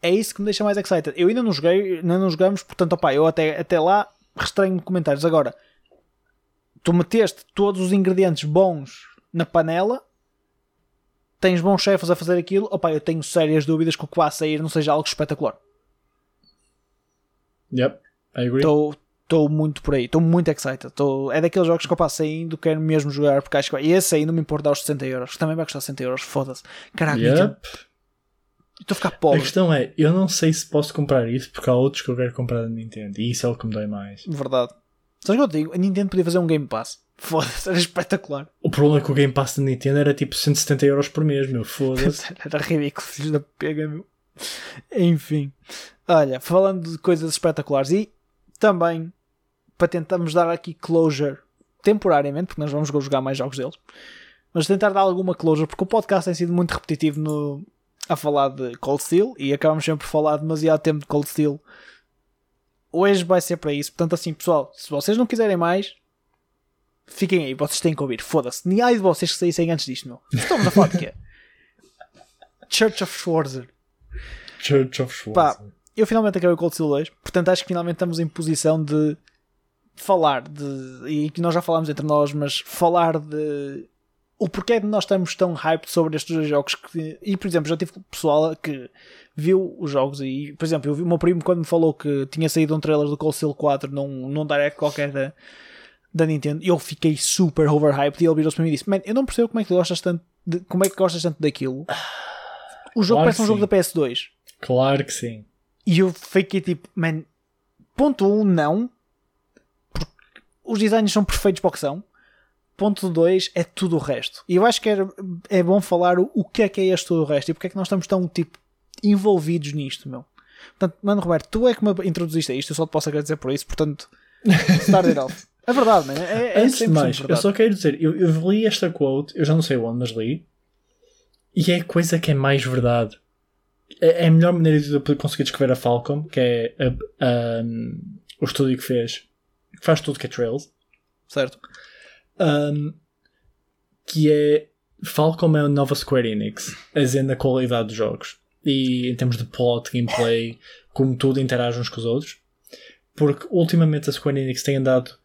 é isso que me deixa mais excited. Eu ainda não joguei, ainda não jogamos, portanto, opá, eu até, até lá restreio-me de comentários. Agora, tu meteste todos os ingredientes bons na panela, tens bons chefes a fazer aquilo, opá, eu tenho sérias dúvidas que o que vai sair não seja algo espetacular. Yep, I agree. Estou muito por aí, estou muito excited. Tô, é daqueles jogos que eu passo saindo, quero mesmo jogar, porque acho que vai. E esse aí não me importa dar os 60 euros, que também vai custar 60 euros, foda-se. Caraca, Yep. estou a ficar A pobre. questão é, eu não sei se posso comprar isso porque há outros que eu quero comprar da Nintendo e isso é o que me dói mais. Verdade. Sabes o que eu digo? A Nintendo podia fazer um Game Pass. Foda-se, era espetacular. O problema é que o Game Pass da Nintendo era tipo 170 euros por mês, meu, foda-se. Era ridículo, filhos da pega, meu. Enfim. Olha, falando de coisas espetaculares e também para tentarmos dar aqui closure temporariamente, porque nós vamos jogar mais jogos deles, mas tentar dar alguma closure, porque o podcast tem sido muito repetitivo no, a falar de Cold Steel e acabamos sempre por falar demasiado tempo de Cold Steel. Hoje vai ser para isso, portanto, assim, pessoal, se vocês não quiserem mais, fiquem aí, vocês têm que ouvir, foda-se. Nem há de vocês que saíssem antes disto, meu. Estamos a falar de quê? Church of Schwarzer. Church of Schwarz. Pá, eu finalmente acabei o Cold Steel 2, portanto acho que finalmente estamos em posição de falar de. E que nós já falámos entre nós, mas falar de. O porquê de nós estamos tão hyped sobre estes dois jogos que, e por exemplo já tive pessoal que viu os jogos e por exemplo eu vi o meu primo quando me falou que tinha saído um trailer do Cold Steel 4 num, num direct qualquer da, da Nintendo eu fiquei super overhyped e ele virou-se para mim e disse man eu não percebo como é que gostas tanto de, como é que gostas tanto daquilo o jogo Claro parece um jogo sim. da PS2 Claro que sim. e eu fiquei tipo, man, ponto 1, um, não. Porque os designs são perfeitos para o que são. Ponto 2 é tudo o resto. E eu acho que era, é bom falar o, o que é que é este tudo o resto e porque é que nós estamos tão tipo envolvidos nisto, meu. Portanto, mano, Roberto, tu é que me introduziste a isto, eu só te posso agradecer por isso, portanto, start it off. É verdade, man. É, é Antes de 100% mais, eu só quero dizer, eu, eu li esta quote, eu já não sei onde, mas li, e é a coisa que é mais verdade. é a melhor maneira de eu conseguir descrever a Falcom, que é a, a, o estúdio que fez, que faz tudo que é Trails. Certo. Um, que é Falcom é a nova Square Enix, a na qualidade dos jogos e em termos de plot, gameplay, como tudo interage uns com os outros. Porque ultimamente a Square Enix tem andado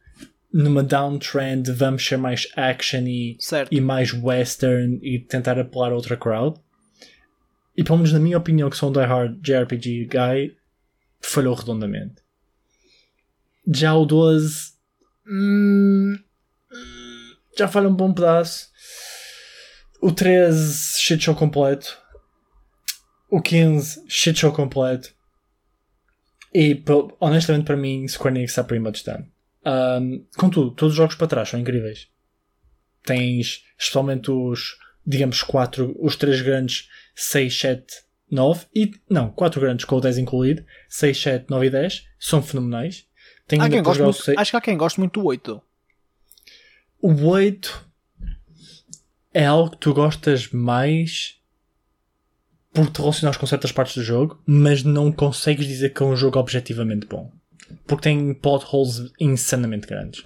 numa downtrend, vamos ser mais action e, e mais western e tentar apelar a outra crowd. E pelo menos na minha opinião, que sou um diehard JRPG guy, falhou redondamente. Já o 12 hum, já falha um bom pedaço. O 13 shit show completo. O 15 shit show completo. E honestamente para mim Square Enix está pretty much done. Um, contudo, todos os jogos para trás são incríveis. Tens especialmente os, digamos, quatro, os três grandes 6, 7, 9 e, não, 4 grandes com o 10 incluído, 6, 7, 9 e 10 são fenomenais. Tem há quem goste muito, 6... Acho que há quem goste muito do 8. O 8 é algo que tu gostas mais porque te relacionas com certas partes do jogo, mas não consegues dizer que é um jogo objetivamente bom. Porque tem plot holes insanamente grandes.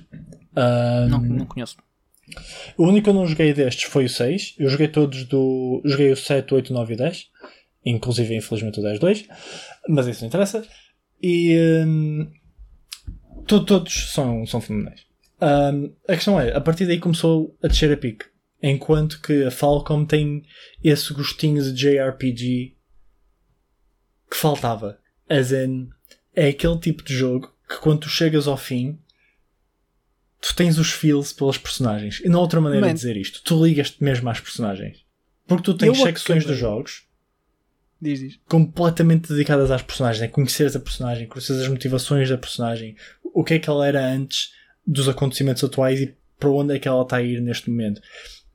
Um, não, não conheço. O único que eu não joguei destes foi o 6. Eu joguei todos do. Joguei o 7, 8, 9 e 10. Inclusive, infelizmente, o 10, 2. Mas isso não interessa. E. Um, todos são, são fenomenais. Um, a questão é, a partir daí começou a descer a pique. Enquanto que a Falcom tem esse gostinho de JRPG que faltava. As in, é aquele tipo de jogo que quando tu chegas ao fim tu tens os feels pelas personagens. E não há outra maneira Man. de dizer isto. Tu ligas-te mesmo às personagens. Porque tu tens secções dos jogos diz, diz. completamente dedicadas às personagens. É conheceres a personagem, conheceres as motivações da personagem, o que é que ela era antes dos acontecimentos atuais e para onde é que ela está a ir neste momento.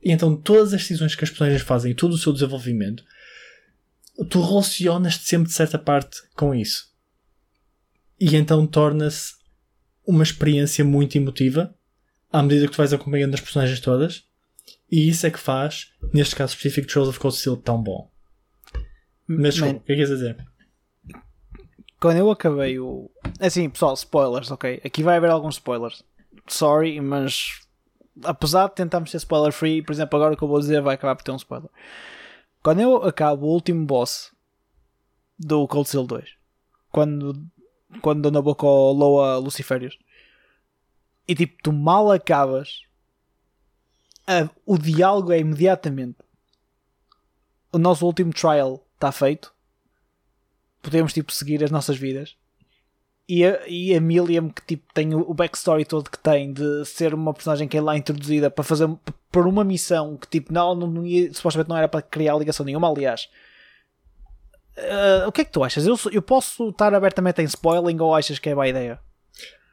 E então todas as decisões que as personagens fazem, todo o seu desenvolvimento, tu relacionas-te sempre de certa parte com isso. E então torna-se uma experiência muito emotiva à medida que tu vais acompanhando as personagens todas. E isso é que faz, neste caso específico, Trails of Cold Steel tão bom. Mas Man, o que é que queres dizer? Quando eu acabei o. Assim, pessoal, spoilers, ok? Aqui vai haver alguns spoilers. Sorry, mas apesar de tentarmos ser spoiler free, por exemplo, agora o que eu vou dizer vai acabar por ter um spoiler. Quando eu acabo o último boss do Cold Steel 2, quando, quando dou na boca ao Loa e tipo, tu mal acabas, a, o diálogo é imediatamente o nosso último trial está feito, podemos tipo seguir as nossas vidas e a, e a Milliam que tipo, tem o, backstory todo que tem de ser uma personagem que é lá introduzida para fazer por uma missão que tipo, não, não, não ia, supostamente não era para criar ligação nenhuma, aliás. Uh, o que é que tu achas? Eu, eu posso estar abertamente em spoiling ou achas que é boa ideia?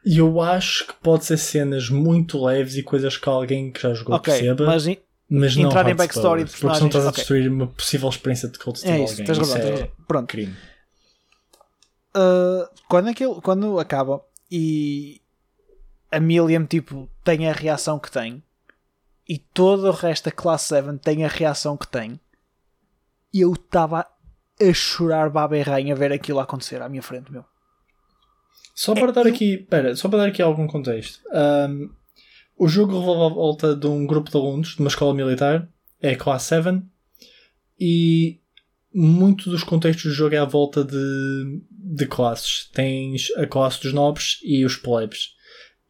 Eu acho que pode ser cenas muito leves e coisas que alguém que já jogou okay, perceba. Mas, mas não entrar em backstory de. Porque não estás a destruir okay. uma possível experiência de Cold é isso, alguém. Tens razão, é. Pronto. Crime uh, quando, aquilo, quando acaba e a Milliam tipo, tem a reação que tem e todo o resto da Class 7 tem a reação que tem, eu estava a chorar baba e rainha a ver aquilo acontecer à minha frente, meu. Só para é, dar aqui, pera, só para dar aqui algum contexto. Um, o jogo revolve à volta de um grupo de alunos de uma escola militar, é a Class 7, e muito dos contextos do jogo é à volta de, de classes. Tens a classe dos nobres e os plebes.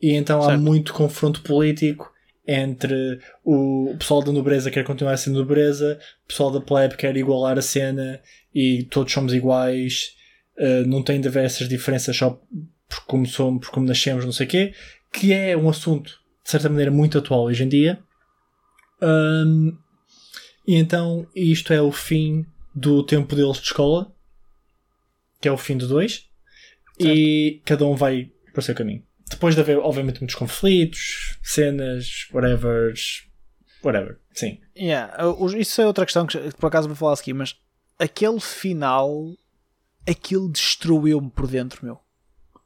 E então certo. há muito confronto político entre o pessoal da nobreza quer continuar sendo nobreza, o pessoal da plebe quer igualar a cena e todos somos iguais, uh, não tem de haver essas diferenças só por como somos, por como nascemos, não sei o quê, que é um assunto de certa maneira muito atual hoje em dia. Um, e então isto é o fim do tempo deles de escola, que é o fim do 2, e cada um vai para o seu caminho. Depois de haver, obviamente, muitos conflitos, cenas, whatever. Whatever, sim. Yeah, isso é outra questão que por acaso vou falar aqui, mas aquele final, aquilo destruiu-me por dentro, meu.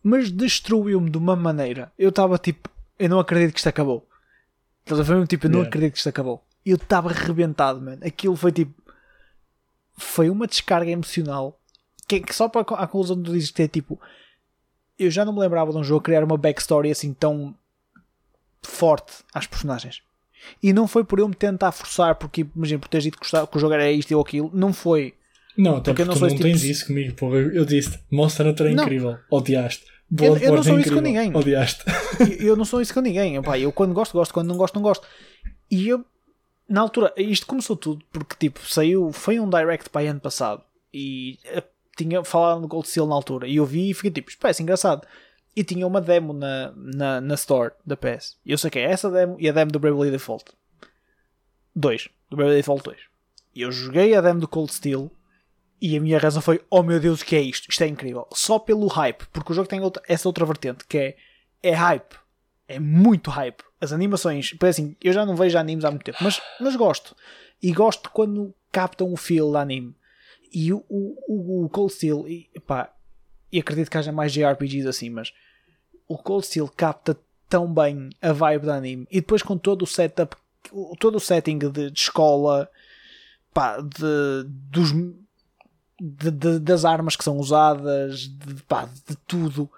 Mas destruiu-me de uma maneira. Eu estava tipo, eu não acredito que isto acabou. Estás a ver? Tipo, eu não yeah. acredito que isto acabou. Eu estava arrebentado, mano. Aquilo foi tipo foi uma descarga emocional que, que só para a conclusão do dizes que é tipo eu já não me lembrava de um jogo criar uma backstory assim tão forte às personagens. E não foi por eu me tentar forçar, porque imagina, por teres dito que, que o jogo era isto ou aquilo, não foi. Não, até porque, porque tu não tipo... tens isso comigo, porra. Eu disse Monster Hunter é incrível, odiaste. Eu, eu, não sou é isso com ninguém. Odiaste. Eu, eu, não sou isso com ninguém. Pá, eu quando gosto, gosto, quando não gosto, não gosto. E eu, na altura, isto começou tudo porque tipo, saiu, foi um direct para ano passado e eh, tinha falado no Gold Seal na altura e eu vi e fiquei tipo, parece engraçado. E tinha uma demo na, na, na store da PS. E eu saquei essa demo e a demo do Bravely Default 2. Do Bravely Default 2. E eu joguei a demo do Cold Steel e a minha razão foi: oh meu Deus, o que é isto? Isto é incrível. Só pelo hype, porque o jogo tem outra, essa outra vertente que é, é hype. É muito hype. As animações, assim, eu já não vejo animes há muito tempo, mas, mas gosto. E gosto quando captam o feel do anime. E o, o, o Cold Steel, e, pá, e acredito que haja mais JRPGs assim, mas o Cold Steel capta tão bem a vibe do anime. E depois com todo o setup, todo o setting de, de escola, pá, de, dos de, de, das armas que são usadas, de, pá, de tudo.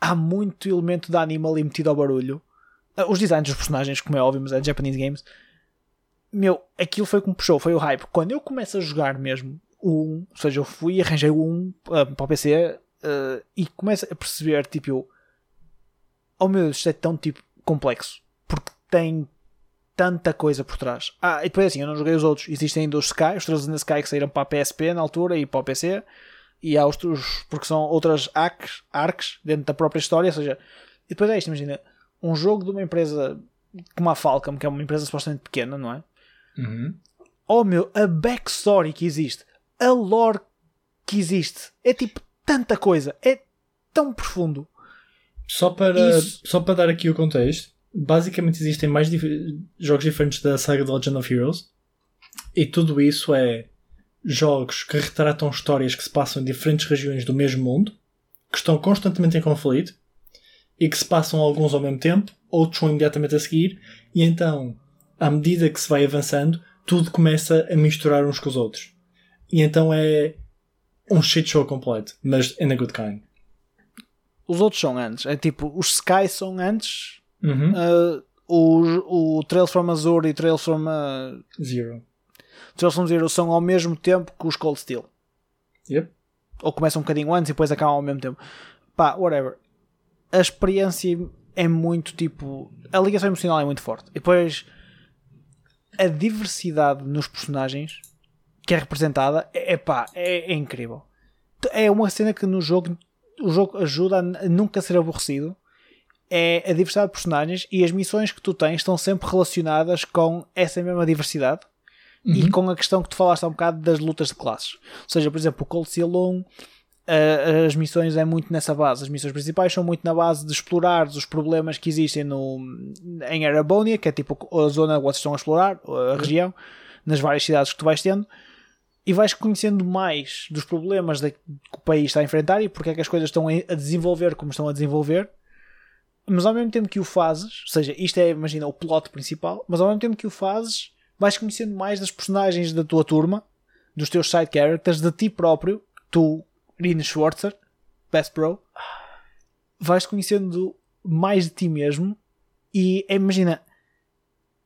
Há muito elemento da anime ali metido ao barulho. Ah, os designs dos personagens, como é óbvio, mas é Japanese Games. Meu, aquilo foi que me puxou, foi o hype. Quando eu começo a jogar mesmo o 1, ou seja, eu fui e arranjei o 1 uh, para o PC uh, e começo a perceber, tipo, eu, oh meu Deus, isto é tão tipo complexo. Porque tem tanta coisa por trás. Ah, e depois assim, eu não joguei os outros. Existem ainda os Sky, os Trails in the Sky que saíram para a PSP na altura e para o PC. E há os, porque são outras arcs, arcs dentro da própria história. Ou seja, e depois é isto, imagina, um jogo de uma empresa como a Falcom, que é uma empresa supostamente pequena, não é? Uhum. Oh meu, a backstory que existe, a lore que existe, é tipo tanta coisa, é tão profundo. Só para, Isso... só para dar aqui o contexto, basicamente existem mais dif jogos diferentes da saga de Legend of Heroes e tudo isso é jogos que retratam histórias que se passam em diferentes regiões do mesmo mundo, que estão constantemente em conflito e que se passam alguns ao mesmo tempo, outros são imediatamente a seguir, e então, à medida que se vai avançando, tudo começa a misturar uns com os outros. E então é um shit show completo, mas in a good kind. Os outros são antes, é tipo, os Sky são antes Uhum. Uh, o, o Trails from Azure e Trails from uh, Zero. Trails from Zero são ao mesmo tempo que os Cold Steel. Yep. Ou começam um bocadinho antes e depois acabam ao mesmo tempo. Pá, whatever. A experiência é muito tipo. A ligação emocional é muito forte. E depois a diversidade nos personagens que é representada é, pá, é, é incrível. É uma cena que no jogo o jogo ajuda a nunca ser aborrecido é a diversidade de personagens e as missões que tu tens estão sempre relacionadas com essa mesma diversidade uhum. e com a questão que tu falaste há um bocado das lutas de classes. Ou seja, por exemplo, o Cold Steel 1, uh, as missões é muito nessa base. As missões principais são muito na base de explorar os problemas que existem no, em Arabonia, que é tipo a zona que vocês estão a explorar, a uhum. região, nas várias cidades que tu vais tendo. E vais conhecendo mais dos problemas que o país está a enfrentar e porque é que as coisas estão a desenvolver como estão a desenvolver mas ao mesmo tempo que o fazes, ou seja, isto é, imagina, o plot principal, mas ao mesmo tempo que o fazes, vais conhecendo mais das personagens da tua turma, dos teus side characters, de ti próprio, tu, Rina Schwarzer, Best Bro, vais conhecendo mais de ti mesmo e imagina,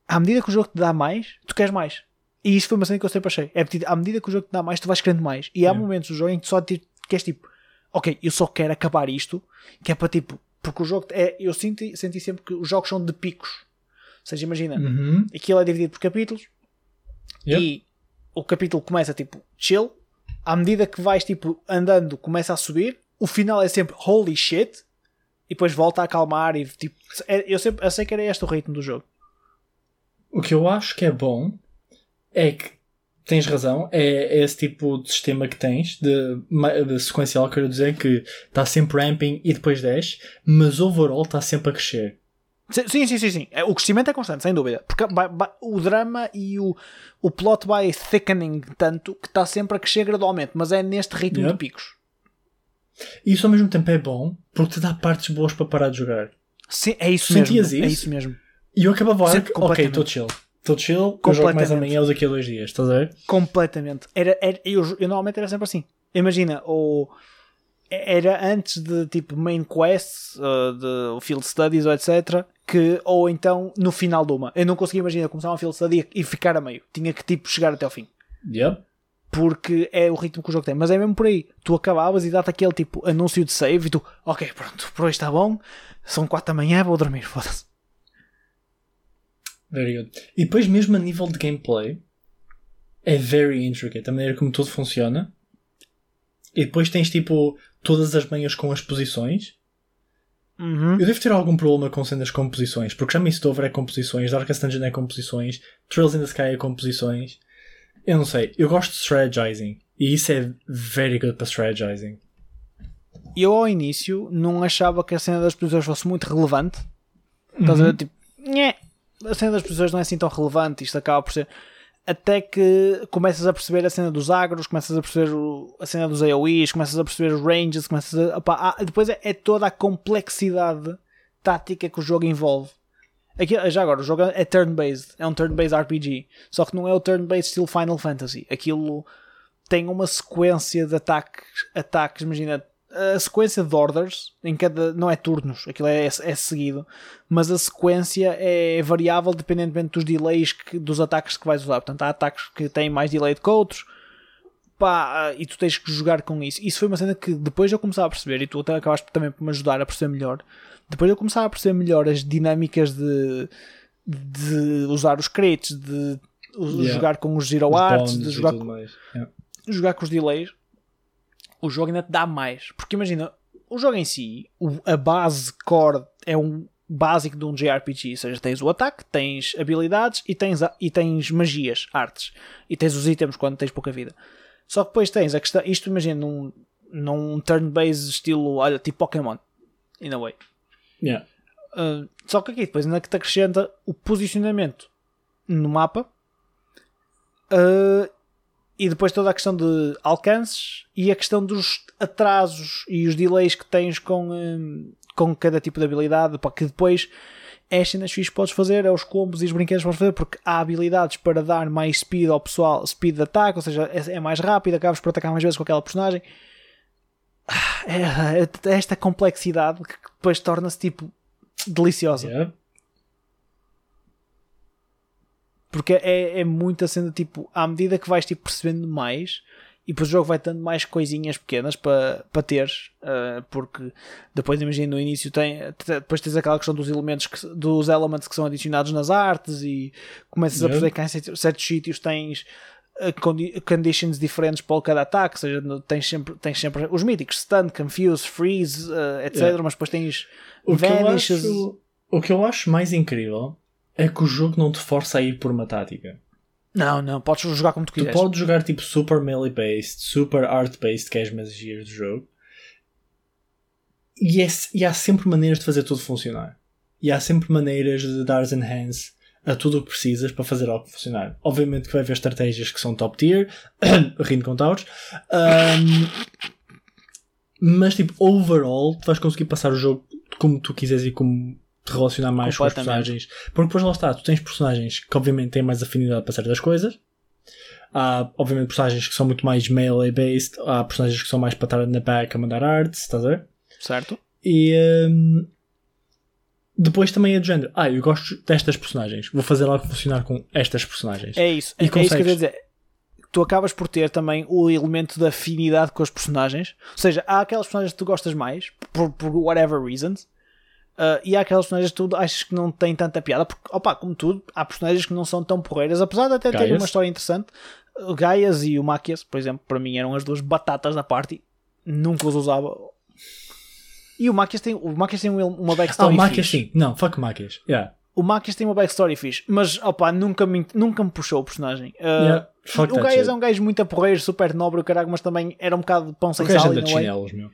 à medida que o jogo te dá mais, tu queres mais. E isso foi uma cena que eu sempre achei. É à medida que o jogo te dá mais, tu vais querendo mais. E há momentos do jogo em que tu só te, queres tipo, ok, eu só quero acabar isto, que é para tipo, porque o jogo é. Eu senti, senti sempre que os jogos são de picos. Ou seja, imagina, uhum. aquilo é dividido por capítulos yep. e o capítulo começa tipo chill. À medida que vais tipo andando, começa a subir. O final é sempre holy shit. E depois volta a acalmar e tipo. É, eu, sempre, eu sei que era este o ritmo do jogo. O que eu acho que é bom é que tens razão, é, é, esse tipo de sistema que tens, de, de sequencial, quero dizer que está sempre ramping e depois desce, mas overall está sempre a crescer. Sim, sim, sim, sim. É, o crescimento é constante, sem dúvida. Porque o drama e o, o plot vai thickening tanto que está sempre a crescer gradualmente, mas é neste ritmo yeah. de picos. Isso ao mesmo tempo é bom porque te dá partes boas para parar de jogar. Sim, é isso Sentias mesmo. É isso? É isso mesmo. E eu acabava a ok, estou chill estou chill, eu jogo mais amanhã ou daqui a dois dias, estás a ver? Completamente. Era, era, eu, eu normalmente era sempre assim. Imagina, ou era antes de tipo main quests, uh, de field studies ou etc. Que, ou então no final de uma. Eu não conseguia imaginar começar uma field study e ficar a meio. Tinha que tipo chegar até ao fim. Yep. Porque é o ritmo que o jogo tem. Mas é mesmo por aí. Tu acabavas e dá-te aquele tipo anúncio de save e tu, ok, pronto, por hoje está bom. São 4 da manhã, vou dormir, foda-se. Very good. E depois, mesmo a nível de gameplay, é very intricate a maneira como tudo funciona. E depois tens tipo todas as manhas com as posições. Uhum. Eu devo ter algum problema com cenas com posições, porque já me Over é composições, Darkest Dungeon é composições, Trails in the Sky é composições. Eu não sei, eu gosto de strategizing e isso é very good para strategizing. Eu ao início não achava que a cena das posições fosse muito relevante. Estás a ver? Tipo, nhé, a cena das posições não é assim tão relevante, isto acaba por ser. Até que começas a perceber a cena dos agros, começas a perceber o- a cena dos AoEs, começas a perceber os ranges, começas a. há- depois é, é toda a complexidade tática que o jogo envolve. Aqui, já agora, o jogo é turn-based, é um turn-based RPG, só que não é o turn-based estilo Final Fantasy. Aquilo tem uma sequência de ataques, ataques imagina, a sequência de orders, em cada, não é turnos, aquilo é, é seguido, mas a sequência é variável dependentemente dos delays que- dos ataques que vais usar. Portanto, há ataques que têm mais delay do que outros, pá, e tu tens que jogar com isso. Isso foi uma cena que depois eu começava a perceber, e tu até acabaste também por me ajudar a perceber melhor. Depois eu começava a perceber melhor as dinâmicas de, de usar os crits, de Yeah. jogar com os zero arts, de jogar mais. Yeah. jogar com os delays, o jogo ainda te dá mais. Porque imagina, o jogo em si, a base core é um básico de um JRPG, ou seja, tens o ataque, tens habilidades e tens, e tens magias, artes, e tens os itens quando tens pouca vida. Só que depois tens a questão, isto imagina num, num turn-based estilo, olha, tipo Pokémon, in a way. Yeah. Uh, só que aqui depois ainda que te acrescenta o posicionamento no mapa uh, e depois toda a questão de alcances e a questão dos atrasos e os delays que tens com, um, com cada tipo de habilidade pá, que depois as cenas fixas podes fazer, é os combos e os brinquedos que podes fazer, porque há habilidades para dar mais speed ao pessoal, speed de ataque, ou seja, é, é mais rápido, acabas por atacar mais vezes com aquela personagem. Ah, É, é esta complexidade que depois torna-se tipo deliciosa. Yeah. Porque é, é muita cena, tipo, à medida que vais tipo, percebendo mais, e depois o jogo vai dando mais coisinhas pequenas para para teres, ah, porque depois imagina no início tem, te- depois tens aquela questão dos elementos que, dos elements que são adicionados nas artes e começas a Yeah. perceber que em certos- certos sítios tens condi- conditions diferentes para cada ataque, ou seja, tens sempre, tens sempre os míticos stun, confuse, freeze, ah, etc. Yeah. Mas depois tens O, que eu vanishes. acho, o que eu acho mais incrível é que o jogo não te força a ir por uma tática. Não, não, podes jogar como tu Tu quiseres. podes jogar tipo super melee-based, super art-based, que é as magias do jogo. E, é- e há sempre maneiras de fazer tudo funcionar. E há sempre maneiras de dar enhance a tudo o que precisas para fazer algo funcionar. Obviamente que vai haver estratégias que são top tier, rindo com Tauros, Ahm, mas tipo, overall, tu vais conseguir passar o jogo como tu quiseres e como te relacionar mais com os personagens. Porque depois lá está, tu tens personagens que obviamente têm mais afinidade para certas coisas. Há, obviamente, personagens que são muito mais melee-based. Há personagens que são mais para estar na back a mandar artes, estás a ver? Certo? E hum, depois também é do género. Ah, eu gosto destas personagens. Vou fazer algo funcionar com estas personagens. É isso. E é, é isso que eu consegues. dizer. Tu acabas por ter também o elemento da afinidade com os personagens. Ou seja, há aquelas personagens que tu gostas mais, por, por whatever reasons. Ah, e há aquelas personagens que tu achas que não têm tanta piada. Porque, opa, como tudo, há personagens que não são tão porreiras. Apesar de até terem Gaias. uma história interessante. O Gaias e o Maquias, por exemplo, para mim eram as duas batatas da party. Nunca os usava. E o Maquias tem, o Maquias tem um- uma ah, backstory o Maquias sim. Não, fuck Maquias. Yeah. O Maquias tem uma backstory fixe, mas opa, nunca, me, nunca me puxou o personagem. Uh, Yeah, o Gaias é um gajo muito aporreiro, super nobre, o caralho, mas também era um bocado de pão sem O gajo sal. anda in de way. chinelos, meu.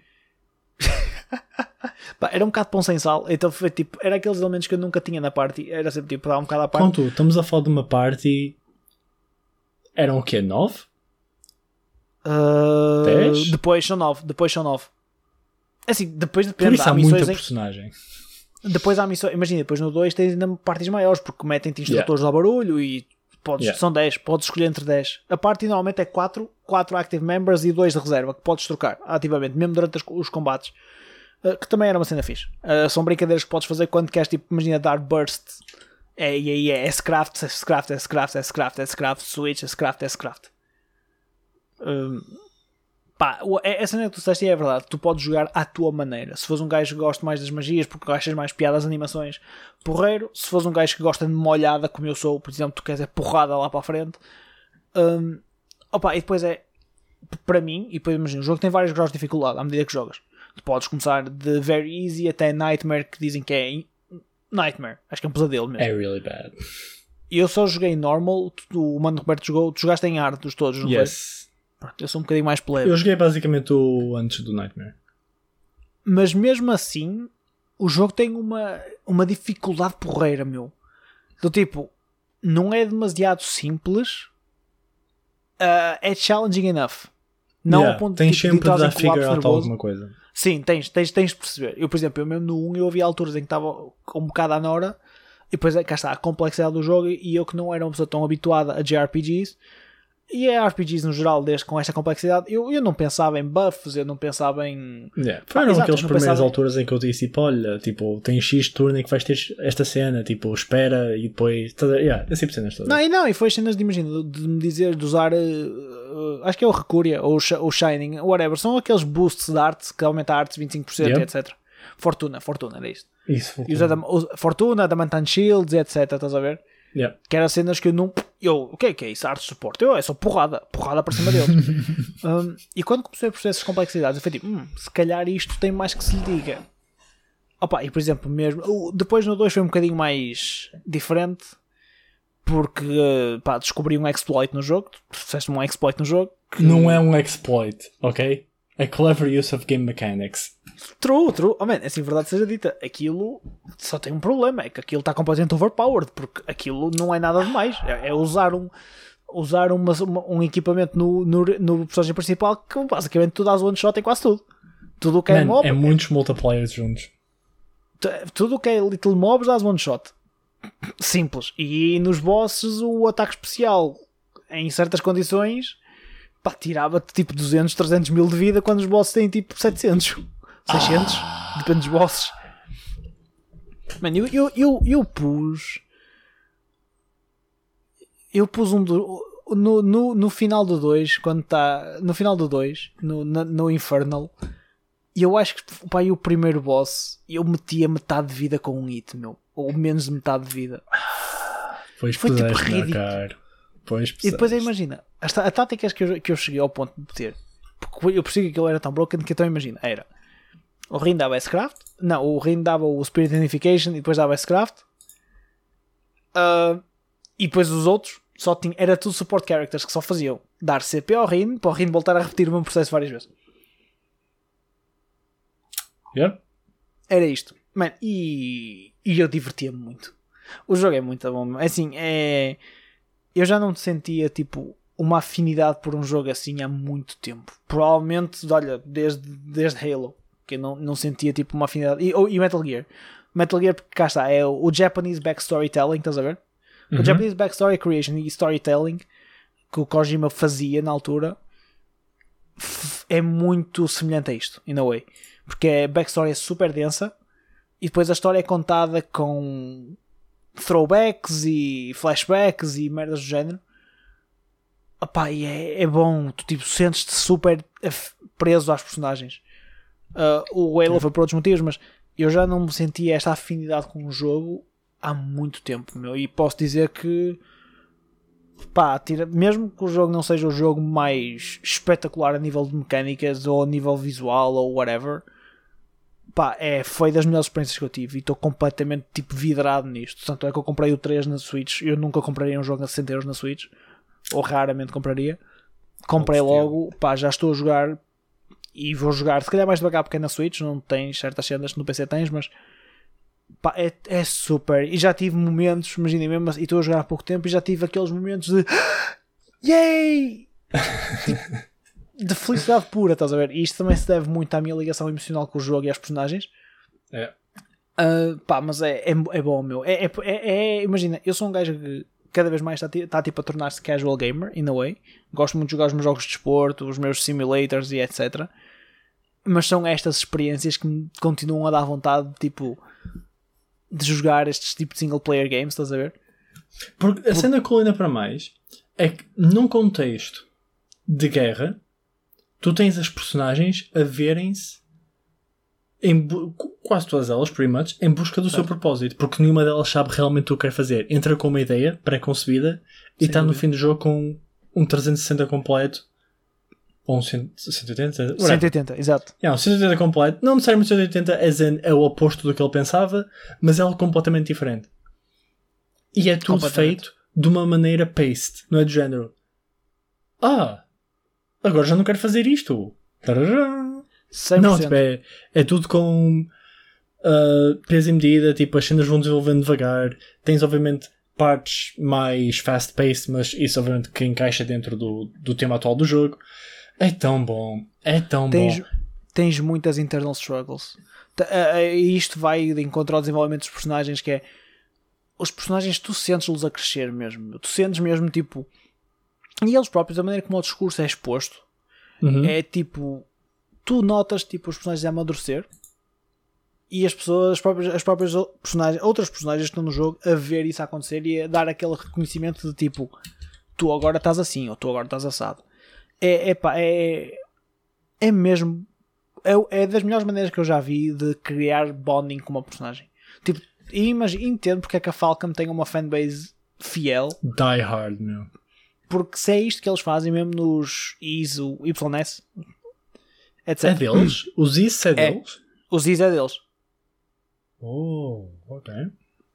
Pá, era um bocado de pão sem sal, então foi tipo, era aqueles elementos que eu nunca tinha na party, era sempre tipo, dar um bocado à parte. Contudo, estamos a falar de uma party. Eram o quê? 9? Uh, Dez? depois são nove, depois são nove. Assim, depois Por depende, isso há há muita em, personagem. Depois há missões, imagina, depois no 2 tens ainda partes maiores, porque metem-te instrutores ao barulho e podes, Yeah. são 10, podes escolher entre 10. A parte normalmente é 4, 4 active members e 2 de reserva, que podes trocar ativamente, mesmo durante os combates. Uh, que também era uma cena fixe. Uh, são brincadeiras que podes fazer quando queres, tipo, imagina dar burst. É, e aí é S-Craft, S-Craft, S-Craft, S-Craft, S-Craft, Switch, S-Craft, S-Craft. Um, pá, é- essa cena que tu disseste é verdade. Tu podes jogar à tua maneira. Se fores um gajo que gosta mais das magias, porque achas mais piadas animações, porreiro. Se fores um gajo que gosta de molhada, como eu sou, por exemplo, tu queres é porrada lá para a frente. Um, opa, e depois é para mim, e depois imagina, o jogo tem vários graus de dificuldade à medida que jogas. Podes começar de very easy até nightmare, que dizem que é nightmare. Acho que é um pesadelo mesmo. É really bad. Eu só joguei normal, o Mano Roberto jogou, tu jogaste em hard dos todos, não Yes. foi? Eu sou um bocadinho mais plebe. Eu joguei basicamente o antes do Nightmare. Mas mesmo assim, o jogo tem uma, uma dificuldade porreira, meu. Do tipo, não é demasiado simples, ah, é challenging enough. Não Yeah, ao ponto tens de, sempre de de dar figure out alguma coisa. Sim, tens, tens, tens de perceber. Eu, por exemplo, eu mesmo no 1 eu havia alturas em que estava um bocado à nora e depois cá está a complexidade do jogo e eu que não era uma pessoa tão habituada a JRPGs e a RPGs no geral, desde com esta complexidade, eu, eu não pensava em buffs, eu não pensava em. Yeah. Foram exato, aquelas não primeiras pensava- alturas em que eu disse tipo, olha, tipo, tem X turno em que vais ter esta cena, tipo, espera e depois. Yeah, tipo de cenas todas. Não, e não, e foi as cenas de, imagina, de me dizer, de usar, eh, acho que é o Recuria ou o Sh- o Shining, whatever, são aqueles boosts de arte que aumenta a arte 25%, Yep. etc. Fortuna, Fortuna, era isto. Isso. E usar da, Fortuna, Damantan Shields, etc. Estás a ver? Yeah. Que eram cenas que eu não. Eu, o que é que é isso? Arte de suporte? Eu, é só porrada, porrada para cima deles. Um, e quando comecei a perceber essas complexidades, eu fui tipo, hum, se calhar isto tem mais que se lhe diga. Opa, e por exemplo, mesmo. Depois no 2 foi um bocadinho mais diferente. Porque pá, descobri um exploit no jogo. Tu Fizeste um exploit no jogo. que- Não é um exploit, ok? A clever use of game mechanics. True, true. Oh, man, assim, verdade seja dita, aquilo só tem um problema, é que aquilo está completamente overpowered, porque aquilo não é nada demais. É, é usar um usar uma, uma- um equipamento no, no, no personagem principal que basicamente tu dás one shot em quase tudo. Tudo o que é Man, mob, é muitos multiplayers juntos. tu- tudo o que é little mobs dás one shot. Simples. E nos bosses o ataque especial em certas condições pá, tirava-te tipo 200, 300 mil de vida quando os bosses têm tipo 700, 600, depende dos bosses. Mano, eu, eu, eu, eu pus. Eu pus um do. No, no, no final do 2, quando está. No final do 2, no, na- no Infernal, e eu acho que pá, o primeiro boss eu metia metade de vida com um hit, meu. Ou menos de metade de vida. Pois Foi, tipo, ridículo. Pois E depois puseste. imagina, a táticas que eu, que eu cheguei ao ponto de ter, porque eu percebi que aquilo era tão broken que então imagina, era o Rin dava S-Craft, não, o Rin dava o Spirit Unification e depois dava S-Craft, Ah, e depois os outros só tinha, era tudo support characters que só faziam dar CP ao Rin para o Rin voltar a repetir o mesmo processo várias vezes. Yeah? Era isto. Mano, e, e eu divertia-me muito. O jogo é muito bom. É Assim, é. Eu já não sentia tipo uma afinidade por um jogo assim há muito tempo. Provavelmente, olha, desde, desde Halo, que eu não, não sentia tipo uma afinidade. E, e Metal Gear. Metal Gear, porque cá está, é o, o Japanese backstorytelling, estás a ver? O Japanese backstory creation e storytelling que o Kojima fazia na altura é muito semelhante a isto, in a way. Porque a backstory é super densa e depois a história é contada com throwbacks e flashbacks e merdas do género. Opá, e é, é bom, tu tipo, sentes-te super preso às personagens. Ah, o Halo foi por outros motivos, mas eu já não me sentia esta afinidade com o jogo há muito tempo, meu. E posso dizer que pá, tira, mesmo que o jogo não seja o jogo mais espetacular a nível de mecânicas ou a nível visual ou whatever, pá, é, foi das melhores experiências que eu tive e estou completamente tipo vidrado nisto. Tanto é que eu comprei o 3 na Switch, eu nunca compraria um jogo a 60 euros na Switch, ou raramente compraria. Comprei logo, pá, já estou a jogar e vou jogar, se calhar mais devagar porque é na Switch, não tens certas cenas que no PC tens, mas pá, é, é super. E já tive momentos, imaginem mesmo, e estou a jogar há pouco tempo e já tive aqueles momentos de Yay! de felicidade pura, estás a ver? E isto também se deve muito à minha ligação emocional com o jogo e às personagens. É. Uh, pá, mas é, é, é bom, meu. É, é, é, é- imagina, eu sou um gajo que cada vez mais está tá, tipo a tornar-se casual gamer, in a way. Gosto muito de jogar os meus jogos de desporto, os meus simulators e etc. Mas são estas experiências que me continuam a dar vontade, tipo, de jogar estes tipos de single player games, estás a ver? Porque a cena que ainda para mais é que num contexto de guerra, tu tens as personagens a verem-se quase todas elas, pretty much, em busca do seu propósito, porque nenhuma delas sabe realmente o que quer fazer. Entra com uma ideia pré-concebida e está no fim do jogo com um 360 completo ou um 100 180, whatever. 180, exato. Yeah, um 180 completo, não necessariamente 180 as in, é o oposto do que ele pensava, mas é algo completamente diferente. E é tudo feito de uma maneira paced, não é de género. Ah, agora já não quero fazer isto. Tarará. 100%. Não, tipo, é, é tudo com uh, peso e medida, tipo, as cenas vão desenvolvendo devagar. Tens, obviamente, partes mais fast-paced, mas isso, obviamente, que encaixa dentro do, do tema atual do jogo. É tão bom, é tão tens, bom. tens muitas internal struggles. T- a- a- E isto vai de encontro ao desenvolvimento dos personagens, que é os personagens tu sentes-los a crescer mesmo. Tu sentes mesmo tipo. E eles próprios, a maneira como o discurso é exposto, Uhum. é tipo. Tu notas tipo, os personagens a amadurecer e as pessoas, as próprias, as próprias personagens, outras personagens que estão no jogo a ver isso acontecer e a dar aquele reconhecimento de tipo tu agora estás assim ou tu agora estás assado. É, é pá, é, é mesmo é, é das melhores maneiras que eu já vi de criar bonding com uma personagem. Tipo, e imagino, entendo porque é que a Falcon tem uma fanbase fiel, Die Hard, meu. Porque se é isto que eles fazem mesmo nos Is, o YS, etc. É deles? Os isso é É. deles? Os Is é deles. Oh, ok.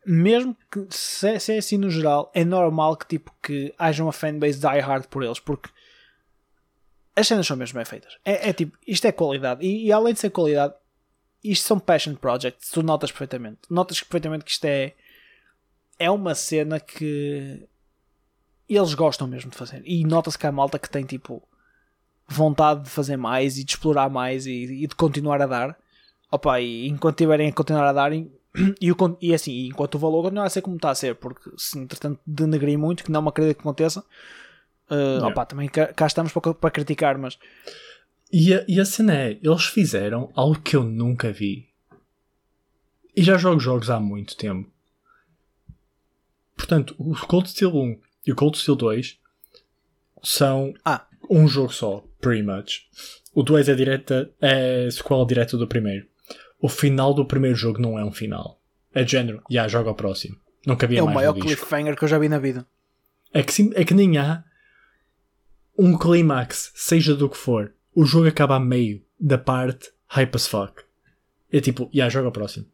Mesmo que se é, se é assim no geral, é normal que tipo que haja uma fanbase die hard por eles, porque as cenas são mesmo bem feitas. É, é tipo, isto é qualidade. E, e além de ser qualidade, isto são passion projects. Tu notas perfeitamente. Notas perfeitamente que isto é é uma cena que eles gostam mesmo de fazer. E nota-se que há malta que tem tipo vontade de fazer mais e de explorar mais e, e de continuar a dar. Opa, e enquanto tiverem a continuar a dar, e, o e assim, enquanto o valor continuar a ser como está a ser, porque se entretanto denegrir muito, que não é uma acredito que aconteça, uh, opa, também cá, cá estamos para, para criticar, mas E a, e a cena é, eles fizeram algo que eu nunca vi. E já jogo jogos há muito tempo. Portanto, o Cold Steel 1 e o Cold Steel 2 são ah, um jogo só, pretty much. O 2 é direta, é sequela direta do primeiro. O final do primeiro jogo não é um final. É de género, já joga ao próximo. Não cabia é o mais maior no disco. cliffhanger que eu já vi na vida. É que, sim, é que nem há um clímax, seja do que for. O jogo acaba a meio da parte hype as fuck. É tipo, já joga ao próximo.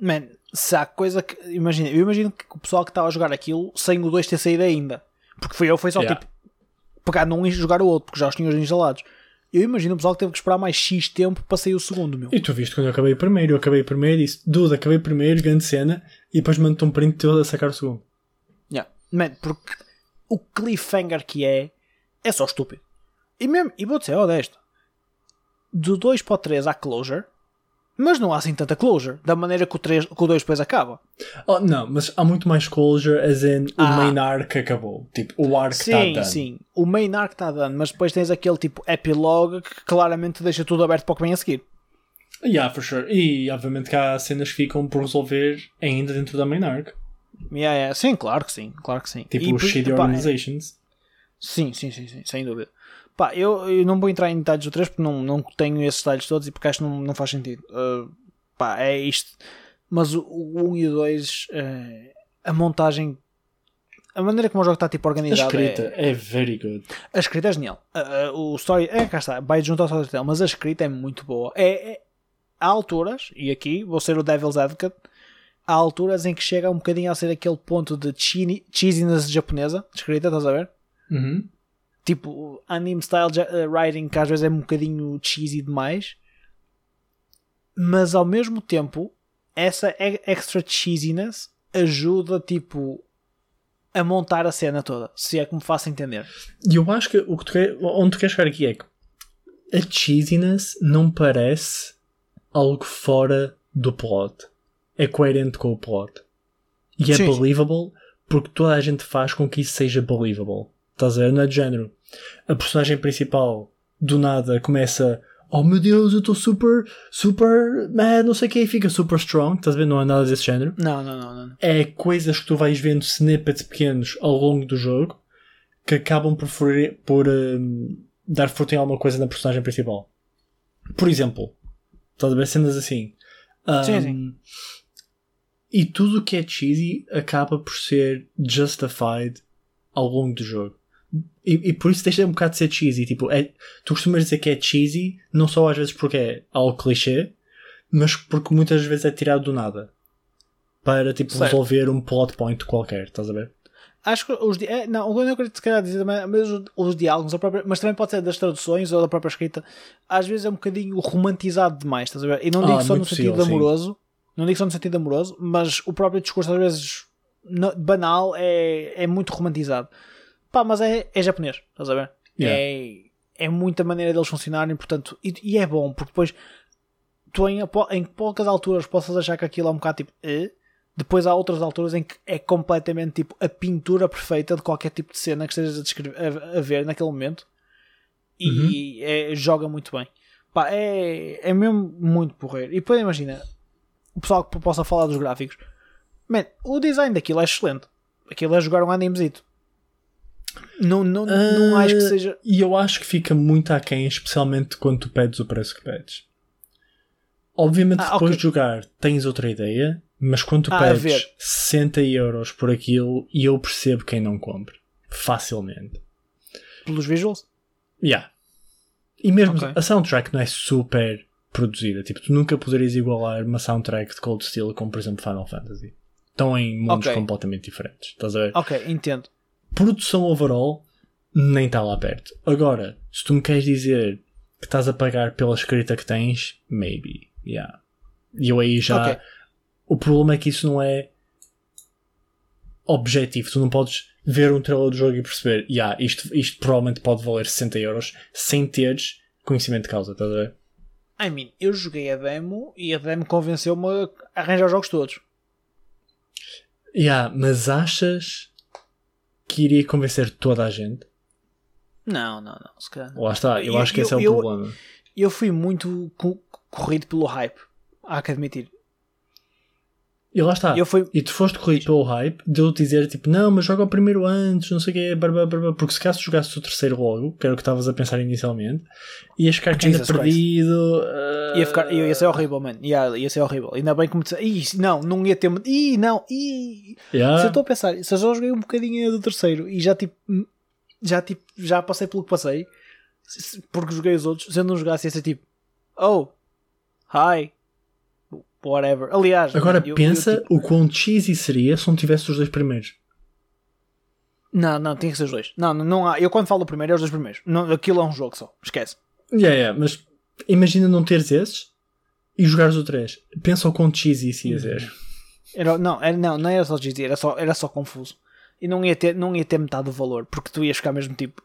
Man, se há coisa que. Imagina, eu imagino que o pessoal que estava a jogar aquilo sem o 2 ter saído ainda. Porque foi eu, foi só Yeah. tipo pegar num e jogar o outro, porque já os tinha instalados. Eu imagino o pessoal que teve que esperar mais X tempo para sair o segundo, meu. E tu viste quando eu acabei o primeiro, eu acabei o primeiro e disse, dude, acabei o primeiro, grande cena, e depois mando-te um print teu a sacar o segundo. Yeah. Man, porque o cliffhanger que é é só estúpido. E, mesmo, e vou-te ser honesto: do 2 para o 3 há closure, mas não há assim tanta closure, da maneira que o, 3, que o 2 depois acaba. Oh, não, mas há muito mais closure, as in, o Ah. main arc acabou. Tipo, o arc está Sim, done. sim. O main arc está dando, mas depois tens aquele tipo epilogue que claramente deixa tudo aberto para o que vem a seguir. Yeah, for sure. E obviamente que há cenas que ficam por resolver ainda dentro da main arc. Yeah, yeah. Sim, claro que sim, claro que sim. Tipo, E, os shitty organizations. Sim, sim, sim, sim, sem dúvida. Pá, eu, eu não vou entrar em detalhes do 3 porque não, não tenho esses detalhes todos e porque acho que não, não faz sentido. Uh, pá, é isto. Mas o, o 1 e o 2, eh, a montagem, a maneira como o jogo está tipo A organizado. escrita É, é very good. a escrita é genial. Uh, uh, o story, é, cá está, vai junto ao storytelling, mas a escrita é muito boa. É, é- há alturas, e aqui vou ser o Devil's Advocate, há alturas em que chega um bocadinho a ser aquele ponto de cheesiness japonesa, de escrita, estás a ver? Uhum. Tipo anime style uh, writing que às vezes é um bocadinho cheesy demais mas ao mesmo tempo essa extra cheesiness ajuda tipo a montar a cena toda se é que me faço entender E eu acho que o que tu quer, onde tu queres chegar aqui é que a cheesiness não parece algo fora do plot é coerente com o plot. E é sim. believable porque toda a gente faz com que isso seja believable. Estás a ver? Não é de género. A personagem principal do nada começa. Oh meu Deus, eu estou super, super não sei o que, e fica super strong. Estás a ver? Não é nada desse género. Não, não, não, não. É coisas que tu vais vendo snippets pequenos ao longo do jogo que acabam por, por hum, dar fruto em alguma coisa na personagem principal. Por exemplo, estás a ver cenas assim. Hum, Sim, sim. E tudo o que é cheesy acaba por ser justified ao longo do jogo. E, e por isso deixa um bocado de ser cheesy. Tipo, é, tu costumas dizer que é cheesy, não só às vezes porque é algo clichê, mas porque muitas vezes é tirado do nada. Para tipo Certo. resolver um plot point qualquer, estás a ver? Acho que os. é, não, o que eu queria se calhar dizer também, mas os, os diálogos, a própria, mas também pode ser das traduções ou da própria escrita, às vezes é um bocadinho romantizado demais, estás a ver? E não Ah, digo só no muito sentido possível, sim. amoroso, não digo só no sentido amoroso, mas o próprio discurso às vezes banal é, é muito romantizado. Pá, mas é, é japonês, estás a ver? Yeah. É, é muita maneira deles funcionarem, portanto, e, e é bom, porque depois tu em, em poucas alturas possas achar que aquilo é um bocado tipo. "Eh?", depois há outras alturas em que é completamente tipo a pintura perfeita de qualquer tipo de cena que estejas a, descrever, a, a ver naquele momento e é- joga muito bem. Pá, é, é mesmo muito porreiro. E depois imagina o pessoal que possa falar dos gráficos, man, o design daquilo é excelente. Aquilo é jogar um animezito. Não, não, não Ah, acho que seja. E eu acho que fica muito aquém, especialmente quando tu pedes o preço que pedes. Obviamente, Ah, depois ok. de jogar, tens outra ideia, mas quando tu Ah, pedes ver. 60 euros por aquilo, e eu percebo quem não compra. Facilmente. pelos visuals. Yeah. E mesmo Ok. a soundtrack não é super produzida. Tipo, tu nunca poderias igualar uma soundtrack de Cold Steel com, por exemplo, Final Fantasy. Estão em mundos Ok. completamente diferentes. Estás a ver? Ok, entendo. Produção overall nem está lá perto. Agora, se tu me queres dizer que estás a pagar pela escrita que tens, maybe. Yeah. E eu aí já. Ok. O problema é que isso não é objetivo. Tu não podes ver um trailer do jogo e perceber, yeah, isto, isto provavelmente pode valer 60 euros sem teres conhecimento de causa, estás a ver? I mean, eu joguei a demo e a demo convenceu-me a arranjar os jogos todos. Yeah, mas achas que iria convencer toda a gente? Não, não, não. Se calhar. não. Lá está, eu, Eu- acho que esse é o eu- problema. Eu fui muito co- corrido pelo hype. Há que admitir. E lá está. Fui. E tu foste corrido pelo hype de eu dizer tipo, não, mas joga o primeiro antes, não sei o quê, barba, barba, porque se caso jogasses o terceiro logo, que era o que estavas a pensar inicialmente, ias ficar ainda perdido. ah, Ia, ficar, ia, ser horrível, man. Ia, ia ser horrível. Ainda bem que me disse. Não, não ia ter. Ih, não. Ih. yeah. Se eu estou a pensar, se eu já joguei um bocadinho do terceiro e já tipo. Já tipo. Já passei pelo que passei. se- se- Porque joguei os outros. Se eu não jogasse, ia ser tipo. Oh. Hi. Whatever. Aliás. Agora eu- eu, pensa tipo, o quão cheesy seria se não tivesse os dois primeiros. não, não, tem que ser os dois. Não, não, não há. Eu quando falo do primeiro, é os dois primeiros. Não, aquilo é um jogo só. Esquece. Yeah, yeah, mas imagina não teres esses e jogares o 3. Pensa o quão cheesy isso ia ser. Era, não, era, não, não era só dizer, era só, era só confuso. E não ia, ter, não ia ter metade do valor, porque tu ias ficar mesmo tipo,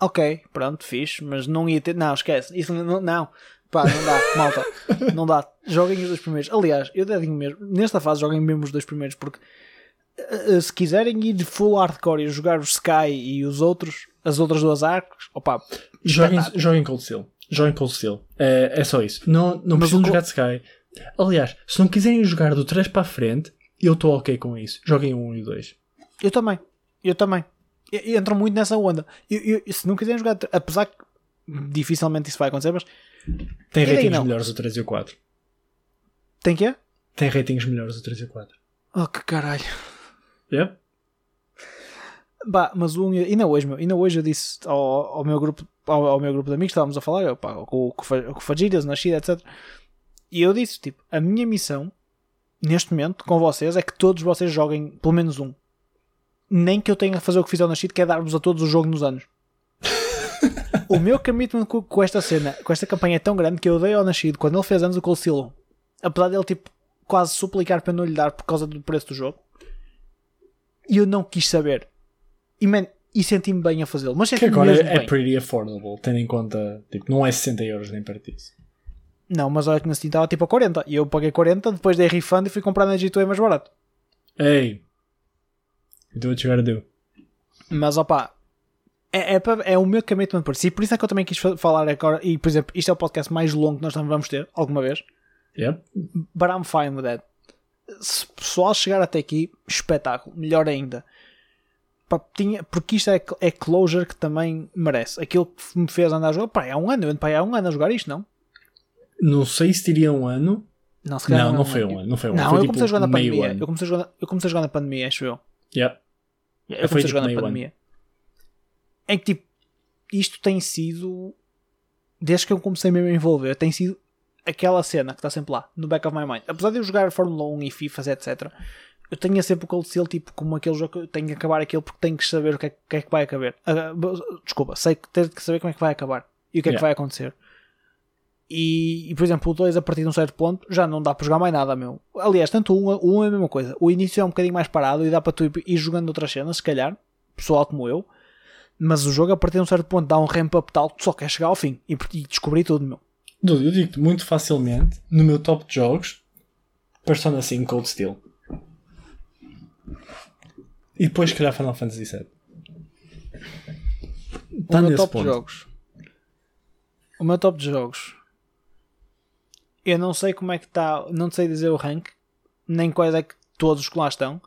ok, pronto, fixe, mas não ia ter, não, esquece, isso não, não, pá, não dá, malta, não dá, joguem os dois primeiros. Aliás, eu até digo mesmo, nesta fase joguem mesmo os dois primeiros, porque eh, se quiserem ir full hardcore e jogar o Sky e os outros, as outras duas arcos, opá, Joguem, joguem Cold Steel. Joguem Cold Steel. É, é só isso. Não, não precisam o jogar de Sky. Aliás, se não quiserem jogar do 3 para a frente, eu estou ok com isso. Joguem o 1 e o 2. Eu também. Eu também. E- e Entro muito nessa onda. Eu, eu- se não quiserem jogar, apesar que dificilmente isso vai acontecer, mas Tem E ratings não? melhores o 3 e o 4. tem que é? Tem ratings melhores o 3 e o 4. Oh, que caralho. Yeah? Bah, mas o, ainda hoje, meu, ainda hoje eu disse ao, ao meu grupo, ao, ao meu grupo de amigos, estávamos a falar, eu, pá, com, com, com o Fagiras, Nascida, etc. E eu disse, tipo, a minha missão, neste momento, com vocês, é que todos vocês joguem pelo menos um. Nem que eu tenha que fazer o que fiz ao Nascido, que é dar-vos a todos o jogo nos anos. O meu commitment com, com esta cena, com esta campanha é tão grande que eu dei ao Nascido, quando ele fez anos o 1, apesar dele, tipo, quase suplicar para não lhe dar por causa do preço do jogo, e eu não quis saber. E, man, e senti-me bem a fazê-lo. Mas Que agora é bem. pretty affordable, tendo em conta, tipo, não é 60 euros nem perto disso. Não, mas olha que na Steam estava tipo a 40. E eu paguei 40, depois dei refund e fui comprar na G2 mais barato. Ei! Do what you gotta do. Mas opá, é, é, é o meu commitment por si. Por isso é que eu também quis fa- falar agora. E por exemplo, isto é o podcast mais longo que nós também vamos ter alguma vez. Yep. But I'm fine with that. Se o pessoal chegar até aqui, espetáculo, melhor ainda. Tinha- porque isto é, é closure que também merece. Aquilo que me fez andar a jogar. Pá, há um ano, eu ando há um ano a jogar isto, não? Não sei se diria um ano. Não, se calhar Não, é não foi um ano. Não foi um. Não, foi eu tipo comecei a jogar na pandemia. Eu comecei a jogar, eu comecei a jogar na pandemia, acho eu. Yep. Eu comecei a tipo jogar na meio ano. Pandemia. É que tipo, isto tem sido. Desde que eu comecei mesmo a envolver, tem sido aquela cena que está sempre lá, no back of my mind. Apesar de eu jogar Fórmula 1 e FIFA, etc., eu tenho sempre o Cold Steel tipo como aquele jogo que eu tenho que acabar aquilo porque tenho que saber o que é, que, é que vai acabar. Ah, desculpa, sei que tenho que saber como é que vai acabar e o que é que Yeah. vai acontecer. E, e, por exemplo, o 2 a partir de um certo ponto já não dá para jogar mais nada, meu. Aliás, tanto o 1, o 1 é a mesma coisa. O início é um bocadinho mais parado e dá para tu ir, ir jogando outras cenas, se calhar, pessoal como eu. Mas o jogo a partir de um certo ponto dá um ramp up tal que tu só quer chegar ao fim e, e descobrir tudo, meu. Dude, eu digo-te muito facilmente, no meu top de jogos, Persona 5 Cold Steel. E depois, se calhar, Final Fantasy VII. Está o meu top ponto. de jogos. O meu top de jogos. Eu não sei como é que está. Não sei dizer o rank. Nem quais é que todos os que lá estão.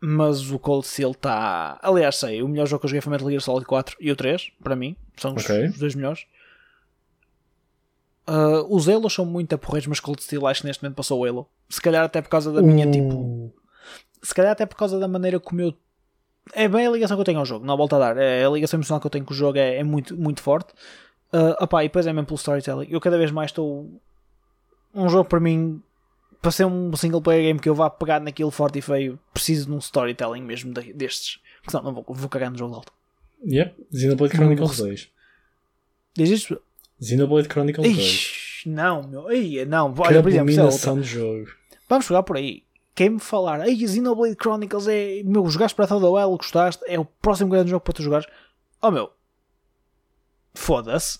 Mas o Cold Steel está. Aliás, sei. O melhor jogo que eu joguei foi Metal Gear Solid 4 e o 3. Para mim. São os, Ok. os dois melhores. Ah, os Halo são muito aporreiros, mas Cold Steel acho que neste momento passou o Halo. Se calhar até por causa da minha tipo Uh, se calhar até por causa da maneira como eu. É bem a ligação que eu tenho ao jogo, não volta a dar. É, a ligação emocional que eu tenho com o jogo é, é muito, muito forte. Uh, opá, e depois é mesmo pelo storytelling. Eu cada vez mais estou. Um jogo para mim, para ser um single player game que eu vá pegar naquilo forte e feio, preciso de um storytelling mesmo de- destes. Porque senão não vou, vou cagar no jogo de alto. Yep, Xenoblade Chronicles 2. Diz isto? Xenoblade Chronicles 2. Ixi, não, meu. Ei, não. Que Olha, por exemplo, isso é outra. de jogo. Vamos jogar por aí. Quem me falar, ei, Xenoblade Chronicles é. Meu, jogaste Breath of the Wild, gostaste, é o próximo grande jogo para tu jogares. Oh meu, foda-se.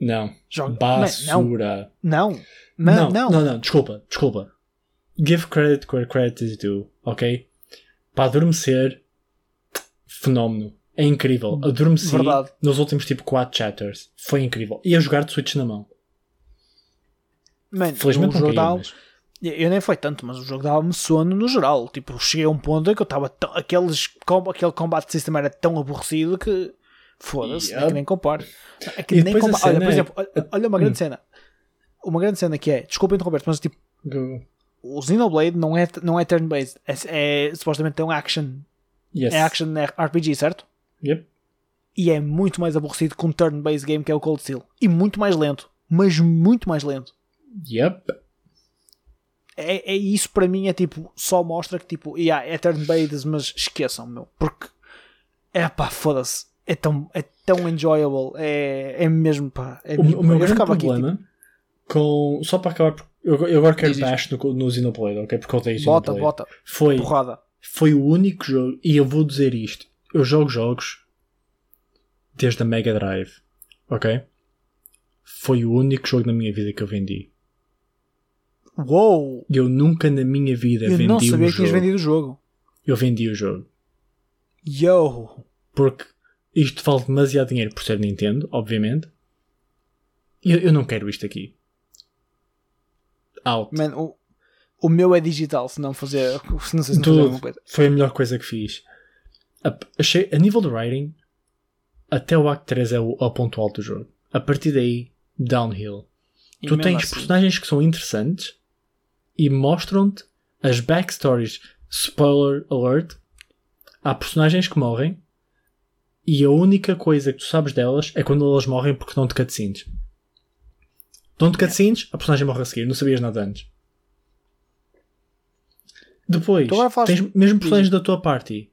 Não. Joga. Basura. Não, não, Não, não. não, não, desculpa, desculpa. Give credit where credit is due, ok? Para adormecer, fenómeno. É incrível. Adormeci Verdade. nos últimos tipo 4 chapters. Foi incrível. E a jogar de Switch na mão. Man, Felizmente o não jogo mas... Eu nem foi tanto, mas o jogo dava-me sono no geral. Tipo, cheguei a um ponto em que eu estava. tão- Aqueles, aquele combate system era tão aborrecido que. Foda-se, Yep. nem, nem comparo. É que E nem comparo. Olha, por é- exemplo, olha, olha uma grande cena. Uma grande cena que é. Desculpa interromper mas tipo, Go. O Xenoblade não é, não é turn-based. É, é, supostamente tem um action. Yes. É action RPG, certo? Yep. E é muito mais aborrecido que um turn-based game que é o Cold Steel. E muito mais lento. Mas muito mais lento. Yep. É, é isso para mim é tipo, só mostra que tipo, yeah, é turn-based, mas esqueçam, meu. Porque é pá, foda-se. É tão, é tão enjoyable. É, é mesmo pá. É O, mesmo, o meu eu grande ficava aqui, problema com. Só para acabar. porque Eu, eu agora quero isto. bash no, no Xenoblade, ok? Porque eu tenho tipo, bota, Xenoblade. bota, Foi, porrada. foi o único jogo. E eu vou dizer isto. Eu jogo jogos desde a Mega Drive, ok? Foi o único jogo na minha vida que eu vendi. Uou! Eu nunca na minha vida Eu vendi não um sabia que jogo. tinhas vendido o jogo. Eu vendi o jogo. Yo! Porque isto vale demasiado dinheiro por ser Nintendo, obviamente. E eu, eu não quero isto aqui. Out. Man, o, o meu é digital, se não fazer. Se não sei se não fazer Tudo. coisa. Foi a melhor coisa que fiz. A, achei, a nível do writing, até o Act 3 é o, é o ponto alto do jogo. A partir daí, downhill. E tu tens assim- personagens que são interessantes e mostram-te as backstories. Spoiler alert: há personagens que morrem e a única coisa que tu sabes delas é quando elas morrem porque dão-te cutscenes. Dão-te cutscenes, a personagem morre a seguir, não sabias nada antes. Depois, falaste- tens mesmo personagens da tua party.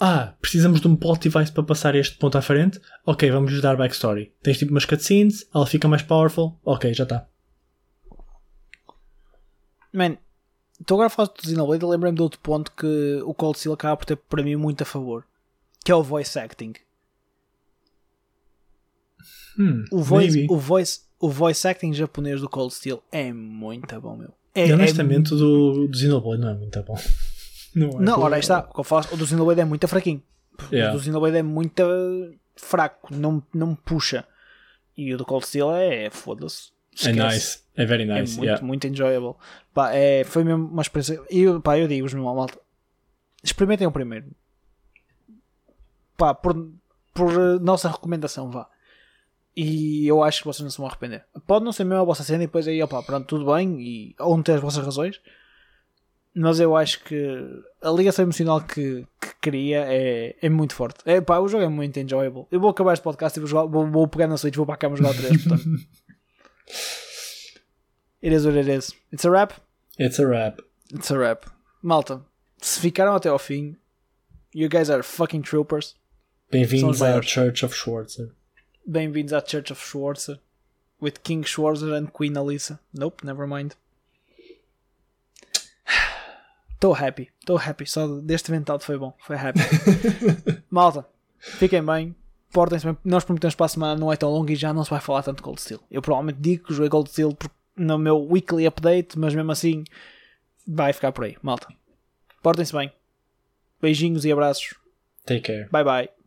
Ah, precisamos de um plot device para passar este ponto à frente. Ok, vamos lhes dar backstory. Tens tipo umas cutscenes, ela fica mais powerful. Ok, já está. Man, tu agora falas do Xenoblade, lembrei-me de outro ponto que o Cold Steel acaba por ter para mim muito a favor. Que é o voice acting. Hum, O voice, maybe. o, voice, o voice acting japonês do Cold Steel é muito bom, meu. É, E é honestamente, o do, do Xenoblade não é muito bom. Não, é Não, ora aí está. O, faço, o do Xenoblade é muito fraquinho. Yeah. O do Xenoblade é muito fraco, não, não puxa. E o do Cold Steel é, foda-se. É nice. É very É nice. muito, yeah. muito enjoyable. Pá, é, foi mesmo uma experiência. E eu, pá, eu digo-vos, meu malta, experimentem o primeiro. Pá, por, por eh, nossa recomendação, vá. E eu acho que vocês não se vão arrepender. Pode não ser mesmo a vossa cena e depois aí, opá, pronto, tudo bem. E onde ter as vossas razões. Mas eu acho que a ligação emocional que, que cria é, é muito forte. É, pá, o jogo é muito enjoyable. Eu vou acabar este podcast e vou, jogar- vou, vou pegar na Switch, vou para a cama jogar o 3, portanto. It is what it is. It's a wrap. It's a wrap. It's a wrap. Malta, se ficaram até ao fim, you guys are fucking troopers. Bem-vindos os à. Church of Schwarzer. Bem-vindos à Church of Schwarzer. With King Schwarzer and Queen Alisa. Nope, never mind. Estou happy. Estou happy. Só deste mental foi bom. Foi happy. Malta, fiquem bem. Portem-se bem. Nós prometemos para a semana não é tão longo e já não se vai falar tanto de Gold Steel. Eu provavelmente digo que joguei Gold Steel no meu weekly update, mas mesmo assim vai ficar por aí. Malta, portem-se bem. Beijinhos e abraços. Take care. Bye bye.